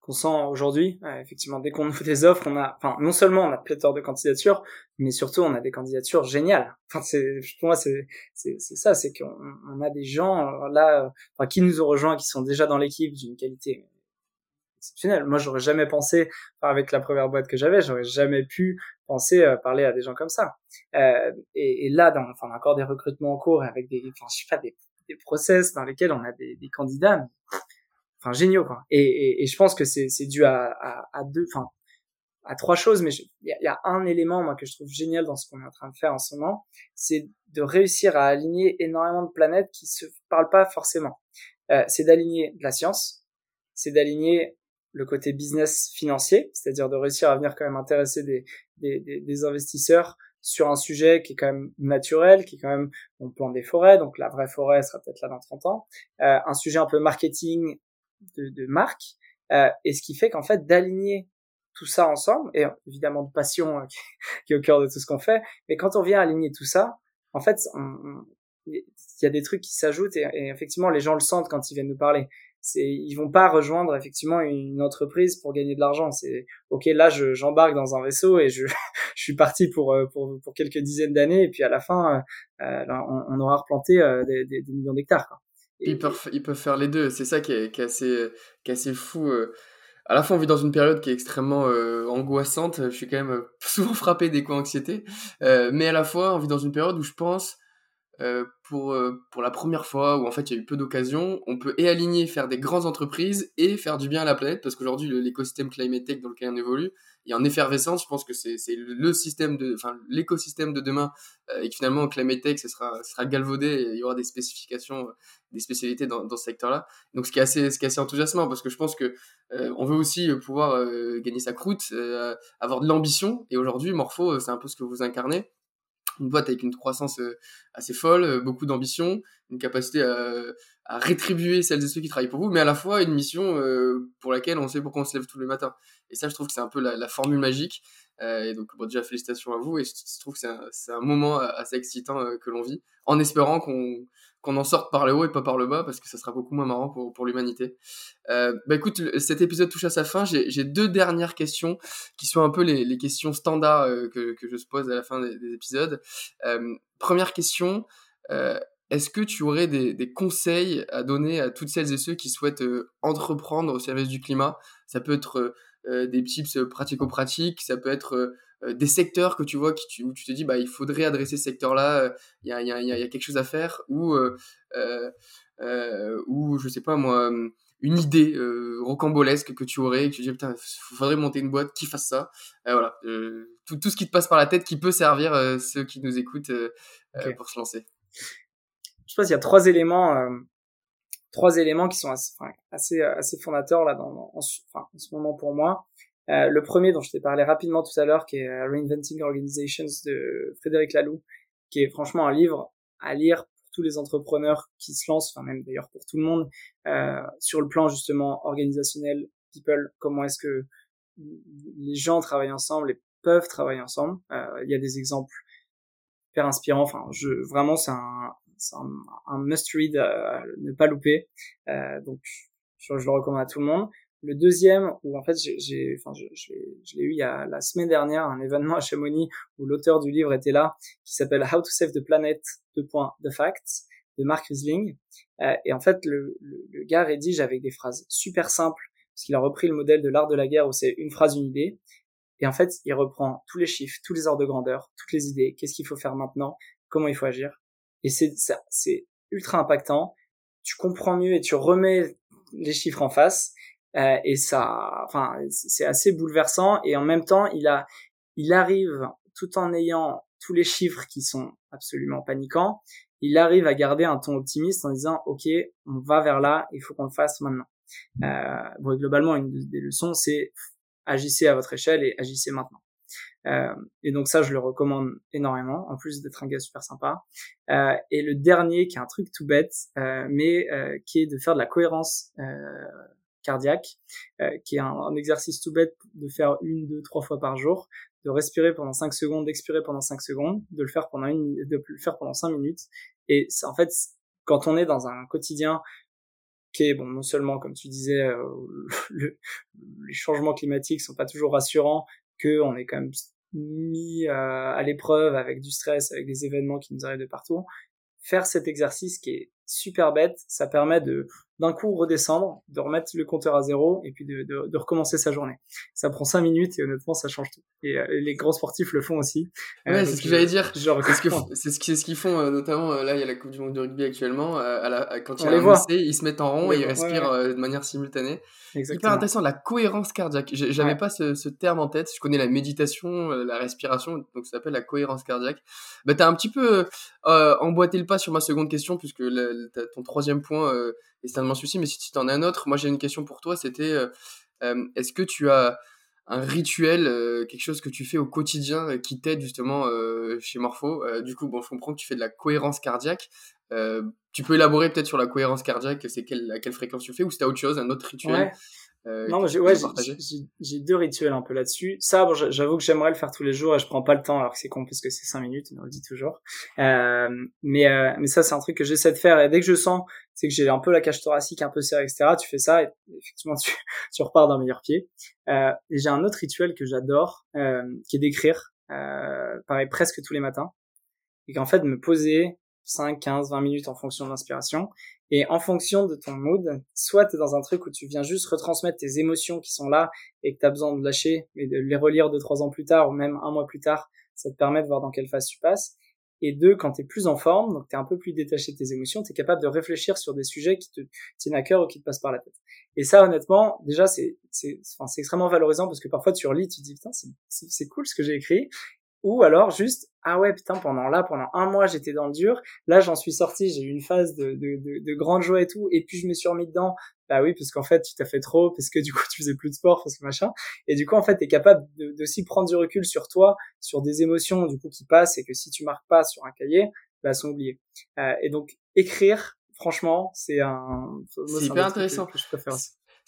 qu'on sent aujourd'hui. Euh, effectivement, dès qu'on fait des offres, on a, enfin, non seulement on a pléthore de candidatures, mais surtout on a des candidatures géniales. Enfin, c'est, pour moi, c'est, c'est, ça, c'est qu'on on a des gens euh, là, enfin, qui nous ont rejoints, qui sont déjà dans l'équipe d'une qualité exceptionnelle. Moi, j'aurais jamais pensé, avec la première boîte que j'avais, j'aurais jamais pu penser euh, parler à des gens comme ça. Euh, et, et, là, dans, enfin, encore des recrutements en cours avec des, enfin, je sais pas, des, des process dans lesquels on a des, des candidats enfin géniaux quoi. Et, et, et, je pense que c'est dû à, à, à deux, enfin à trois choses, mais il y, a un élément moi que je trouve génial dans ce qu'on est en train de faire en ce moment, c'est de réussir à aligner énormément de planètes qui se parlent pas forcément. Euh, c'est d'aligner la science, c'est d'aligner le côté business financier, c'est-à-dire de réussir à venir quand même intéresser des, des, des, des, investisseurs sur un sujet qui est quand même naturel, qui est quand même, on plante des forêts, donc la vraie forêt sera peut-être là dans 30 ans, euh, un sujet un peu marketing de, de marque, euh, et ce qui fait qu'en fait d'aligner tout ça ensemble, et évidemment de passion euh, qui, est au cœur de tout ce qu'on fait, mais quand on vient aligner tout ça, en fait, il y a des trucs qui s'ajoutent et, effectivement les gens le sentent quand ils viennent nous parler. C'est, ils vont pas rejoindre effectivement une entreprise pour gagner de l'argent. C'est ok, là je, j'embarque dans un vaisseau et je, je suis parti pour, euh, pour, pour quelques dizaines d'années et puis à la fin, euh, on, on, aura replanté euh, des, des, des, millions d'hectares. Quoi. Ils peuvent, ils peuvent faire les deux. C'est ça qui est, qui est, assez, qui est assez fou. Euh. À la fois, on vit dans une période qui est extrêmement euh, angoissante. Je suis quand même euh, souvent frappé des co-anxiété. Euh, mais à la fois, on vit dans une période où je pense, euh, pour, pour la première fois, où en fait il y a eu peu d'occasions, on peut et aligner, faire des grandes entreprises et faire du bien à la planète. Parce qu'aujourd'hui, l'écosystème climate tech dans lequel on évolue, a en effervescence. Je pense que c'est le système de, enfin, l'écosystème de demain et que finalement, climate tech, ce sera, sera galvaudé il y aura des spécifications des spécialités dans, dans ce secteur-là. Donc ce qui est assez, ce qui est assez enthousiasmant parce que je pense que euh, on veut aussi pouvoir euh, gagner sa croûte, euh, avoir de l'ambition. Et aujourd'hui, Morpho, c'est un peu ce que vous incarnez. Une boîte avec une croissance assez folle, beaucoup d'ambition, une capacité à, rétribuer celles et ceux qui travaillent pour vous, mais à la fois une mission pour laquelle on sait pourquoi on se lève tous les matins. Et ça, je trouve que c'est un peu la, la formule magique. et donc, bon, déjà, félicitations à vous. Et je trouve que c'est un, un, moment assez excitant que l'on vit, en espérant qu'on qu'on en sorte par le haut et pas par le bas parce que ça sera beaucoup moins marrant pour, pour l'humanité. Euh, bah écoute, cet épisode touche à sa fin. J'ai deux dernières questions qui sont un peu les, les questions standards euh, que, que, je se pose à la fin des, des épisodes. Euh, première question. Euh, est-ce que tu aurais des, des, conseils à donner à toutes celles et ceux qui souhaitent entreprendre au service du climat? Ça peut être des tips pratico-pratiques, ça peut être des secteurs que tu vois qui tu, où tu te dis bah il faudrait adresser ce secteur là il y a, y, a, y, a, quelque chose à faire ou euh, euh, ou je sais pas moi une idée rocambolesque que tu aurais et que tu dis putain faudrait monter une boîte qui fasse ça. Voilà tout, tout ce qui te passe par la tête qui peut servir ceux qui nous écoutent pour se lancer. Je pense qu'il y a trois éléments trois éléments qui sont assez, assez, assez fondateurs là dans, en, enfin, en ce moment pour moi euh, le premier dont je t'ai parlé rapidement tout à l'heure, qui est euh, Reinventing Organizations de Frédéric Laloux, qui est franchement un livre à lire pour tous les entrepreneurs qui se lancent, enfin même d'ailleurs pour tout le monde, euh, sur le plan justement organisationnel, people, comment est-ce que les gens travaillent ensemble et peuvent travailler ensemble. Euh, il y a des exemples hyper inspirants. Enfin, je, vraiment, c'est un, un, un must read à ne pas louper. Donc, je, le recommande à tout le monde. Le deuxième, où en fait j'ai, enfin je, je, je l'ai eu il y a la semaine dernière, un événement à Chamonix où l'auteur du livre était là, qui s'appelle How to Save the Planet, The Facts, de Mark Riesling. Euh, et en fait, le, le, le, gars rédige avec des phrases super simples, parce qu'il a repris le modèle de l'art de la guerre où c'est une phrase, une idée. Et en fait, il reprend tous les chiffres, tous les ordres de grandeur, toutes les idées, qu'est-ce qu'il faut faire maintenant, comment il faut agir. Et c'est, c'est ultra impactant. Tu comprends mieux et tu remets les chiffres en face euh, et ça, enfin, c'est assez bouleversant. Et en même temps, il a, il arrive, tout en ayant tous les chiffres qui sont absolument paniquants, il arrive à garder un ton optimiste en disant, OK, on va vers là, il faut qu'on le fasse maintenant. Euh, bon, globalement, une des leçons, c'est agissez à votre échelle et agissez maintenant. Euh, et donc ça, je le recommande énormément, en plus d'être un gars super sympa. Euh, et le dernier, qui est un truc tout bête, euh, mais euh, qui est de faire de la cohérence cardiaque, euh, qui est un, exercice tout bête de faire une, deux, trois fois par jour, de respirer pendant 5 secondes, d'expirer pendant 5 secondes, de le faire pendant une, de le faire pendant 5 minutes. Et en fait, quand on est dans un quotidien qui est bon non seulement comme tu disais euh, le, les changements climatiques sont pas toujours rassurants que on est quand même mis euh, à l'épreuve avec du stress avec des événements qui nous arrivent de partout faire cet exercice qui est super bête ça permet de d'un coup redescendre, de remettre le compteur à zéro et puis de, de, de, recommencer sa journée. Ça prend cinq minutes et honnêtement ça change tout. Et, euh, les grands sportifs le font aussi. Ouais, euh, c'est ce que j'allais dire. Genre, c'est ce c'est ce qu'ils ce qu'ils font euh, notamment là il y a la Coupe du monde de rugby actuellement. à la, quand il y a ils se mettent en rond et ils respirent de manière simultanée. Exactement. Hyper intéressant, la cohérence cardiaque. J'avais pas ce, ce, terme en tête. Je connais la méditation, la respiration, donc ça s'appelle la cohérence cardiaque. Bah t'as un petit peu emboîté le pas sur ma seconde question puisque ton troisième point et c'est un souci. Mais si tu en as un autre, moi j'ai une question pour toi. C'était euh, euh, est-ce que tu as un rituel, euh, quelque chose que tu fais au quotidien qui t'aide justement chez Morpho? Du coup, bon, je comprends que tu fais de la cohérence cardiaque. tu peux élaborer peut-être sur la cohérence cardiaque, c'est quelle, à quelle fréquence tu fais, ou si tu as autre chose, un autre rituel? Euh, non, j'ai, ouais, deux rituels un peu là-dessus. Ça, bon, j'avoue que j'aimerais le faire tous les jours et je prends pas le temps alors que c'est con parce que c'est cinq minutes, on le dit toujours. Euh, mais euh, mais ça, c'est un truc que j'essaie de faire et dès que je sens, c'est que j'ai un peu la cage thoracique un peu serrée, etc. Tu fais ça et effectivement tu, tu repars d'un meilleur pied. Euh, et j'ai un autre rituel que j'adore, euh, qui est d'écrire, euh, pareil presque tous les matins, et qu'en fait me poser 5, 15, 20 minutes en fonction de l'inspiration et en fonction de ton mood, soit tu es dans un truc où tu viens juste retransmettre tes émotions qui sont là et que tu as besoin de lâcher et de les relire deux, trois ans plus tard ou même un mois plus tard, ça te permet de voir dans quelle phase tu passes. Et deux, quand tu es plus en forme, donc tu es un peu plus détaché de tes émotions, tu es capable de réfléchir sur des sujets qui te tiennent à cœur ou qui te passent par la tête. Et ça, honnêtement, déjà, c'est extrêmement valorisant parce que parfois tu relis, tu te dis, putain, c'est cool ce que j'ai écrit. Ou alors juste, ah ouais, putain, pendant là, pendant un mois, j'étais dans le dur. Là, j'en suis sorti, j'ai eu une phase de, de, de, de, grande joie et tout. Et puis, je me suis remis dedans. Bah oui, parce qu'en fait, tu t'as fait trop, parce que du coup, tu faisais plus de sport, parce que machin. Et du coup, en fait, t'es capable de, de prendre du recul sur toi, sur des émotions, du coup, qui passent et que si tu marques pas sur un cahier, bah, sont oubliées. Euh, et donc, écrire, franchement, c'est un... C'est hyper intéressant. Que je préfère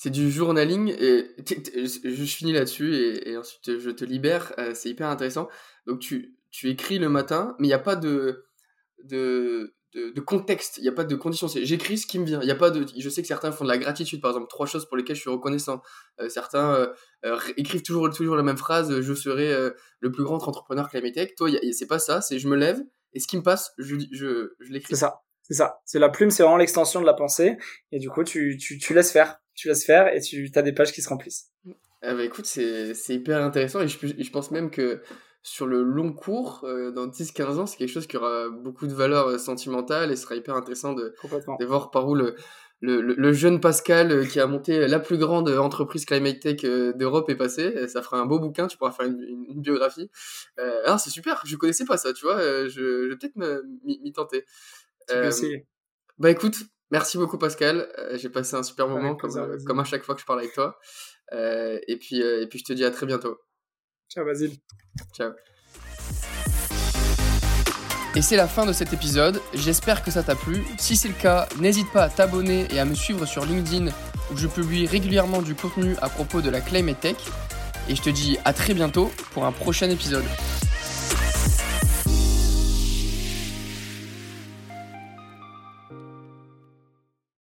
c'est du journaling et je finis là-dessus et, ensuite je te libère. Euh, c'est hyper intéressant. Donc tu, tu écris le matin, mais il n'y a pas de, de, de, contexte, il n'y a pas de condition. J'écris ce qui me vient. Il y a pas de. Je sais que certains font de la gratitude, par exemple, trois choses pour lesquelles je suis reconnaissant. Euh, certains euh, euh, écrivent toujours, toujours la même phrase. Je serai le plus grand entrepreneur Climatech. Toi, c'est pas ça. C'est je me lève et ce qui me passe, je, je, je l'écris. C'est ça. C'est ça. C'est la plume, c'est vraiment l'extension de la pensée. Et du coup, tu, tu, tu laisses faire. Tu laisses faire et tu as des pages qui se remplissent. Ah bah écoute, c'est hyper intéressant et je, je pense même que sur le long cours, euh, dans 10-15 ans, c'est quelque chose qui aura beaucoup de valeur euh, sentimentale et ce sera hyper intéressant de, de voir par où le, le, le, jeune Pascal euh, qui a monté la plus grande entreprise climate tech d'Europe est passé. Ça fera un beau bouquin, tu pourras faire une, une, biographie. Euh, ah, c'est super, je connaissais pas ça, tu vois, je, je vais peut-être m'y tenter. Euh, bah écoute, merci beaucoup Pascal, j'ai passé un super moment comme, comme à chaque fois que je parle avec toi. et, puis, et puis je te dis à très bientôt. Ciao Basile. Ciao. Et c'est la fin de cet épisode, j'espère que ça t'a plu. Si c'est le cas, n'hésite pas à t'abonner et à me suivre sur LinkedIn où je publie régulièrement du contenu à propos de la Climate Tech. Et je te dis à très bientôt pour un prochain épisode.